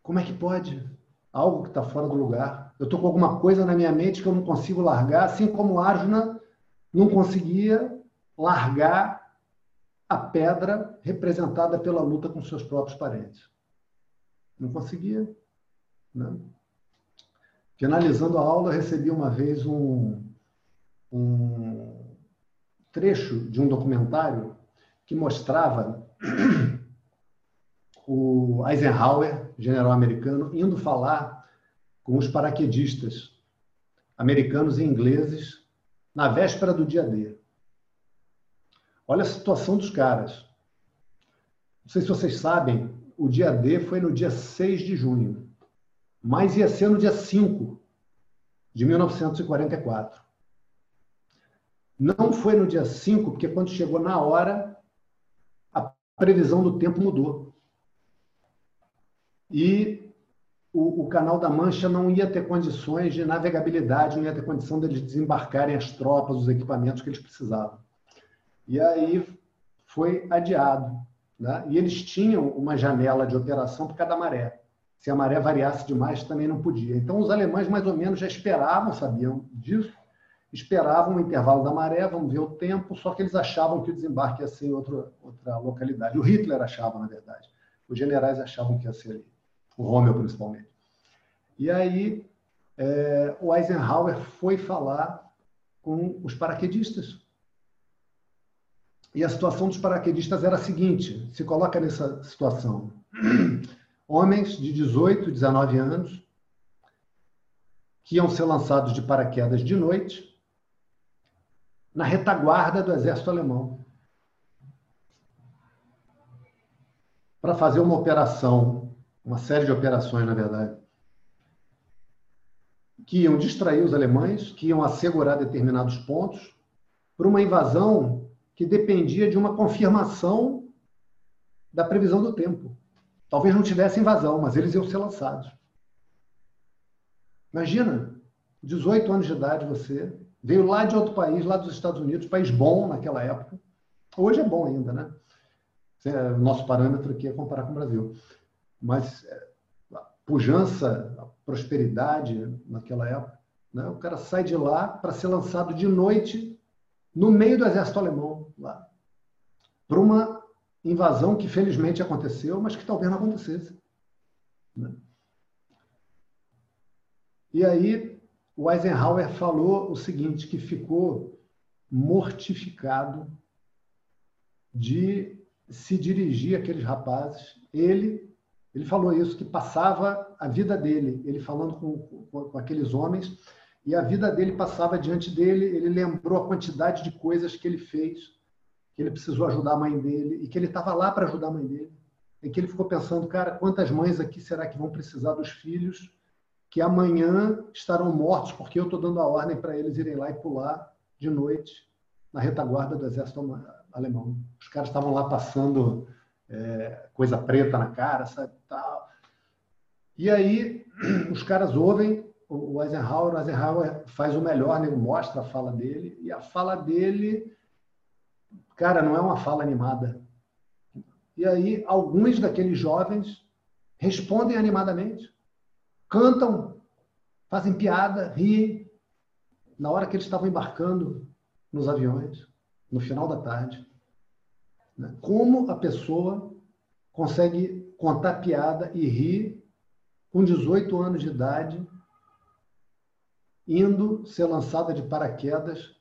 como é que pode? Algo que está fora do lugar. Eu estou com alguma coisa na minha mente que eu não consigo largar, assim como Arjuna não conseguia largar a pedra representada pela luta com seus próprios parentes. Não conseguia. Né? Finalizando a aula, recebi uma vez um, um trecho de um documentário que mostrava o Eisenhower, general americano, indo falar com os paraquedistas americanos e ingleses na véspera do dia D. Olha a situação dos caras. Não sei se vocês sabem, o dia D foi no dia 6 de junho mas ia ser no dia 5 de 1944. Não foi no dia 5, porque quando chegou na hora, a previsão do tempo mudou. E o, o, Canal da Mancha não ia ter condições de navegabilidade, não ia ter condição deles desembarcarem as tropas, os equipamentos que eles precisavam. E aí foi adiado. Né? E eles tinham uma janela de operação por cada maré se a maré variasse demais, também não podia. Então, os alemães, mais ou menos, já esperavam, sabiam disso, esperavam o intervalo da maré, vamos ver o tempo, só que eles achavam que o desembarque ia ser em outra, localidade. O Hitler achava, na verdade. Os generais achavam que ia ser ali. O Rommel, principalmente. E aí, é, o Eisenhower foi falar com os paraquedistas. E a situação dos paraquedistas era a seguinte: se coloca nessa situação homens de 18, 19 anos, que iam ser lançados de paraquedas de noite na retaguarda do exército alemão para fazer uma operação, uma série de operações, na verdade, que iam distrair os alemães, que iam assegurar determinados pontos para uma invasão que dependia de uma confirmação da previsão do tempo. Talvez não tivesse invasão, mas eles iam ser lançados. Imagina, 18 anos de idade você, veio lá de outro país, lá dos Estados Unidos, país bom naquela época. Hoje é bom ainda, né? É o nosso parâmetro aqui é comparar com o Brasil. Mas é, a pujança, a prosperidade naquela época, né? o cara sai de lá para ser lançado de noite no meio do exército alemão, lá, para uma invasão que felizmente aconteceu, mas que talvez não acontecesse. Né? E aí o Eisenhower falou o seguinte, que ficou mortificado de se dirigir àqueles rapazes. Ele, ele falou isso, que passava a vida dele, ele falando com, com, com aqueles homens, e a vida dele passava diante dele, ele lembrou a quantidade de coisas que ele fez que ele precisou ajudar a mãe dele e que ele estava lá para ajudar a mãe dele. E que ele ficou pensando, cara, quantas mães aqui será que vão precisar dos filhos que amanhã estarão mortos porque eu estou dando a ordem para eles irem lá e pular de noite na retaguarda do exército alemão. Os caras estavam lá passando é, coisa preta na cara, sabe? Tal. E aí os caras ouvem o Eisenhower, o Eisenhower faz o melhor, né? mostra a fala dele, e a fala dele, cara, não é uma fala animada. E aí alguns daqueles jovens respondem animadamente, cantam, fazem piada, riem, na hora que eles estavam embarcando nos aviões, no final da tarde. Né? Como a pessoa consegue contar piada e rir com 18 anos de idade, indo ser lançada de paraquedas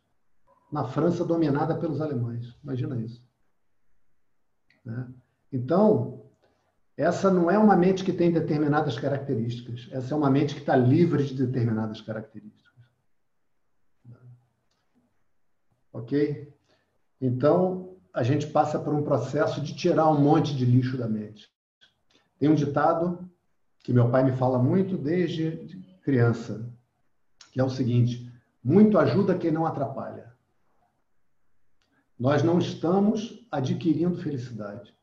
na França dominada pelos alemães. Imagina isso. Né? Então, essa não é uma mente que tem determinadas características. Essa é uma mente que está livre de determinadas características. Ok? Então, a gente passa por um processo de tirar um monte de lixo da mente. Tem um ditado que meu pai me fala muito desde criança, que é o seguinte: muito ajuda quem não atrapalha. Nós não estamos adquirindo felicidade.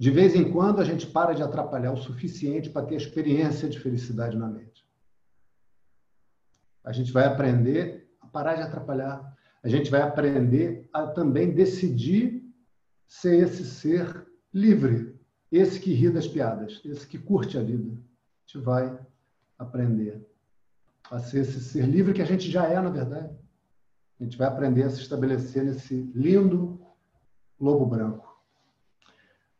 De vez em quando a gente para de atrapalhar o suficiente para ter experiência de felicidade na mente. A gente vai aprender a parar de atrapalhar, a gente vai aprender a também decidir ser esse ser livre, esse que ri das piadas, esse que curte a vida. A gente vai aprender a ser esse ser livre que a gente já é, na verdade. A gente vai aprender a se estabelecer nesse lindo lobo branco.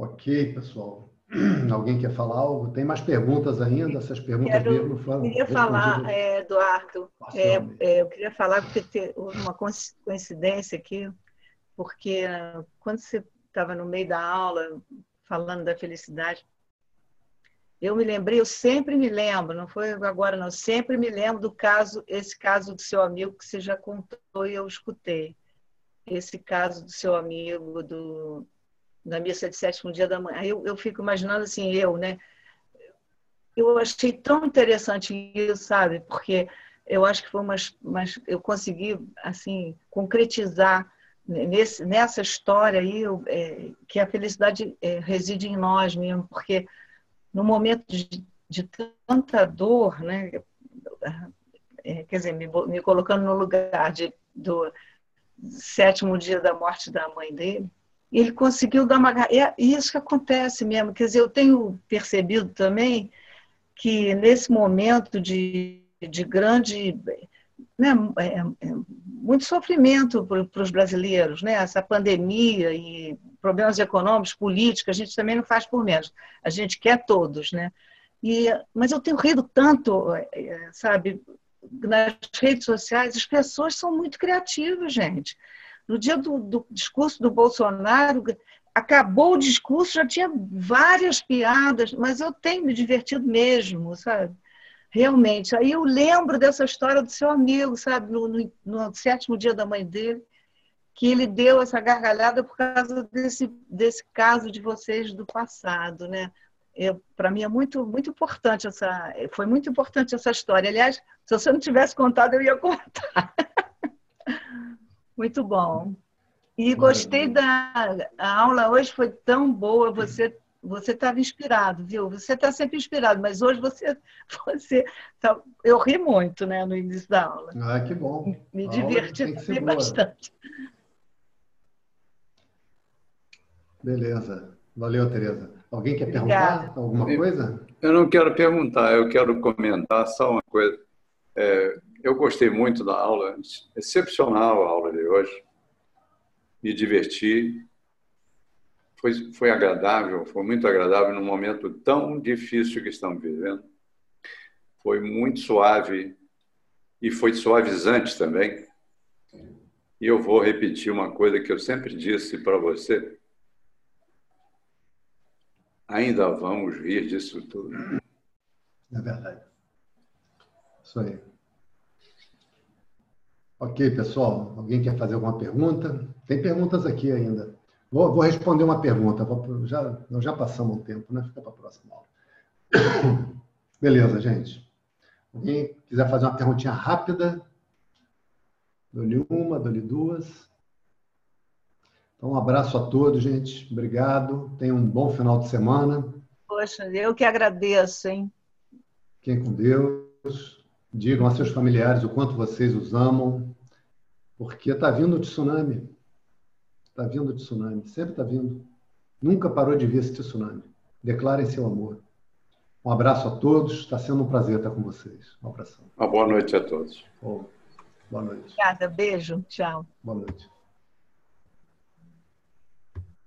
Ok, pessoal. Alguém quer falar algo? Tem mais perguntas ainda? Essas perguntas Quero, mesmo foram. Queria falar, é, Eduardo, é, é, eu queria falar porque houve uma coincidência aqui, porque quando você estava no meio da aula falando da felicidade, eu me lembrei, eu sempre me lembro, não foi agora não, sempre me lembro do caso, esse caso do seu amigo que você já contou e eu escutei. Esse caso do seu amigo do na missa de sétimo dia da manhã. Eu, eu fico imaginando assim, eu, né? Eu achei tão interessante isso, sabe? Porque eu acho que foi umas, mas eu consegui assim concretizar nesse, nessa história aí eu, é, que a felicidade é, reside em nós mesmo, porque no momento de, de tanta dor, né? É, quer dizer, me, me colocando no lugar de, do sétimo dia da morte da mãe dele, ele conseguiu dar uma. É isso que acontece mesmo. Quer dizer, eu tenho percebido também que nesse momento de, de grande. Né, é, é, muito sofrimento para os brasileiros, né? essa pandemia e problemas econômicos, políticos, a gente também não faz por menos. A gente quer todos, né? E, mas eu tenho rido tanto, é, sabe, nas redes sociais, as pessoas são muito criativas, gente. No dia do, do discurso do Bolsonaro, acabou o discurso, já tinha várias piadas, mas eu tenho me divertido mesmo, sabe? Realmente. Aí eu lembro dessa história do seu amigo, sabe? No, no, no sétimo dia da mãe dele, que ele deu essa gargalhada por causa desse, desse caso de vocês do passado, né? Para mim é muito, muito importante essa, foi muito importante essa história. Aliás, se você não tivesse contado, eu ia contar. Muito bom. E gostei da a aula hoje foi tão boa, você você estava inspirado, viu? Você está sempre inspirado, mas hoje você você tá, eu ri muito, né, no início da aula. Ah, que bom. Me diverti bastante. Beleza. Valeu, Tereza. Alguém quer Obrigada. perguntar alguma coisa? Eu não quero perguntar, eu quero comentar só uma coisa. É, eu gostei muito da aula, excepcional a aula de hoje. Me diverti. Foi, foi agradável, foi muito agradável num momento tão difícil que estamos vivendo. Foi muito suave e foi suavizante também. E eu vou repetir uma coisa que eu sempre disse para você. Ainda vamos rir disso tudo. É verdade. Isso aí. Ok, pessoal. Alguém quer fazer alguma pergunta? Tem perguntas aqui ainda. Vou, vou responder uma pergunta. Já, nós já passamos um tempo, né? Fica para a próxima aula. Beleza, gente. Alguém quiser fazer uma perguntinha rápida? Dou-lhe uma, dou-lhe duas. Então, um abraço a todos, gente. Obrigado. Tenham um bom final de semana. Poxa, eu que agradeço, hein? Fiquem com Deus. Digam a seus familiares o quanto vocês os amam, porque está vindo o tsunami. Está vindo o tsunami. Sempre está vindo. Nunca parou de vir esse tsunami. Declarem seu amor. Um abraço a todos. Está sendo um prazer estar com vocês. Um abração. Uma boa noite a todos. Oh, boa noite. Obrigada. Beijo. Tchau. Boa noite.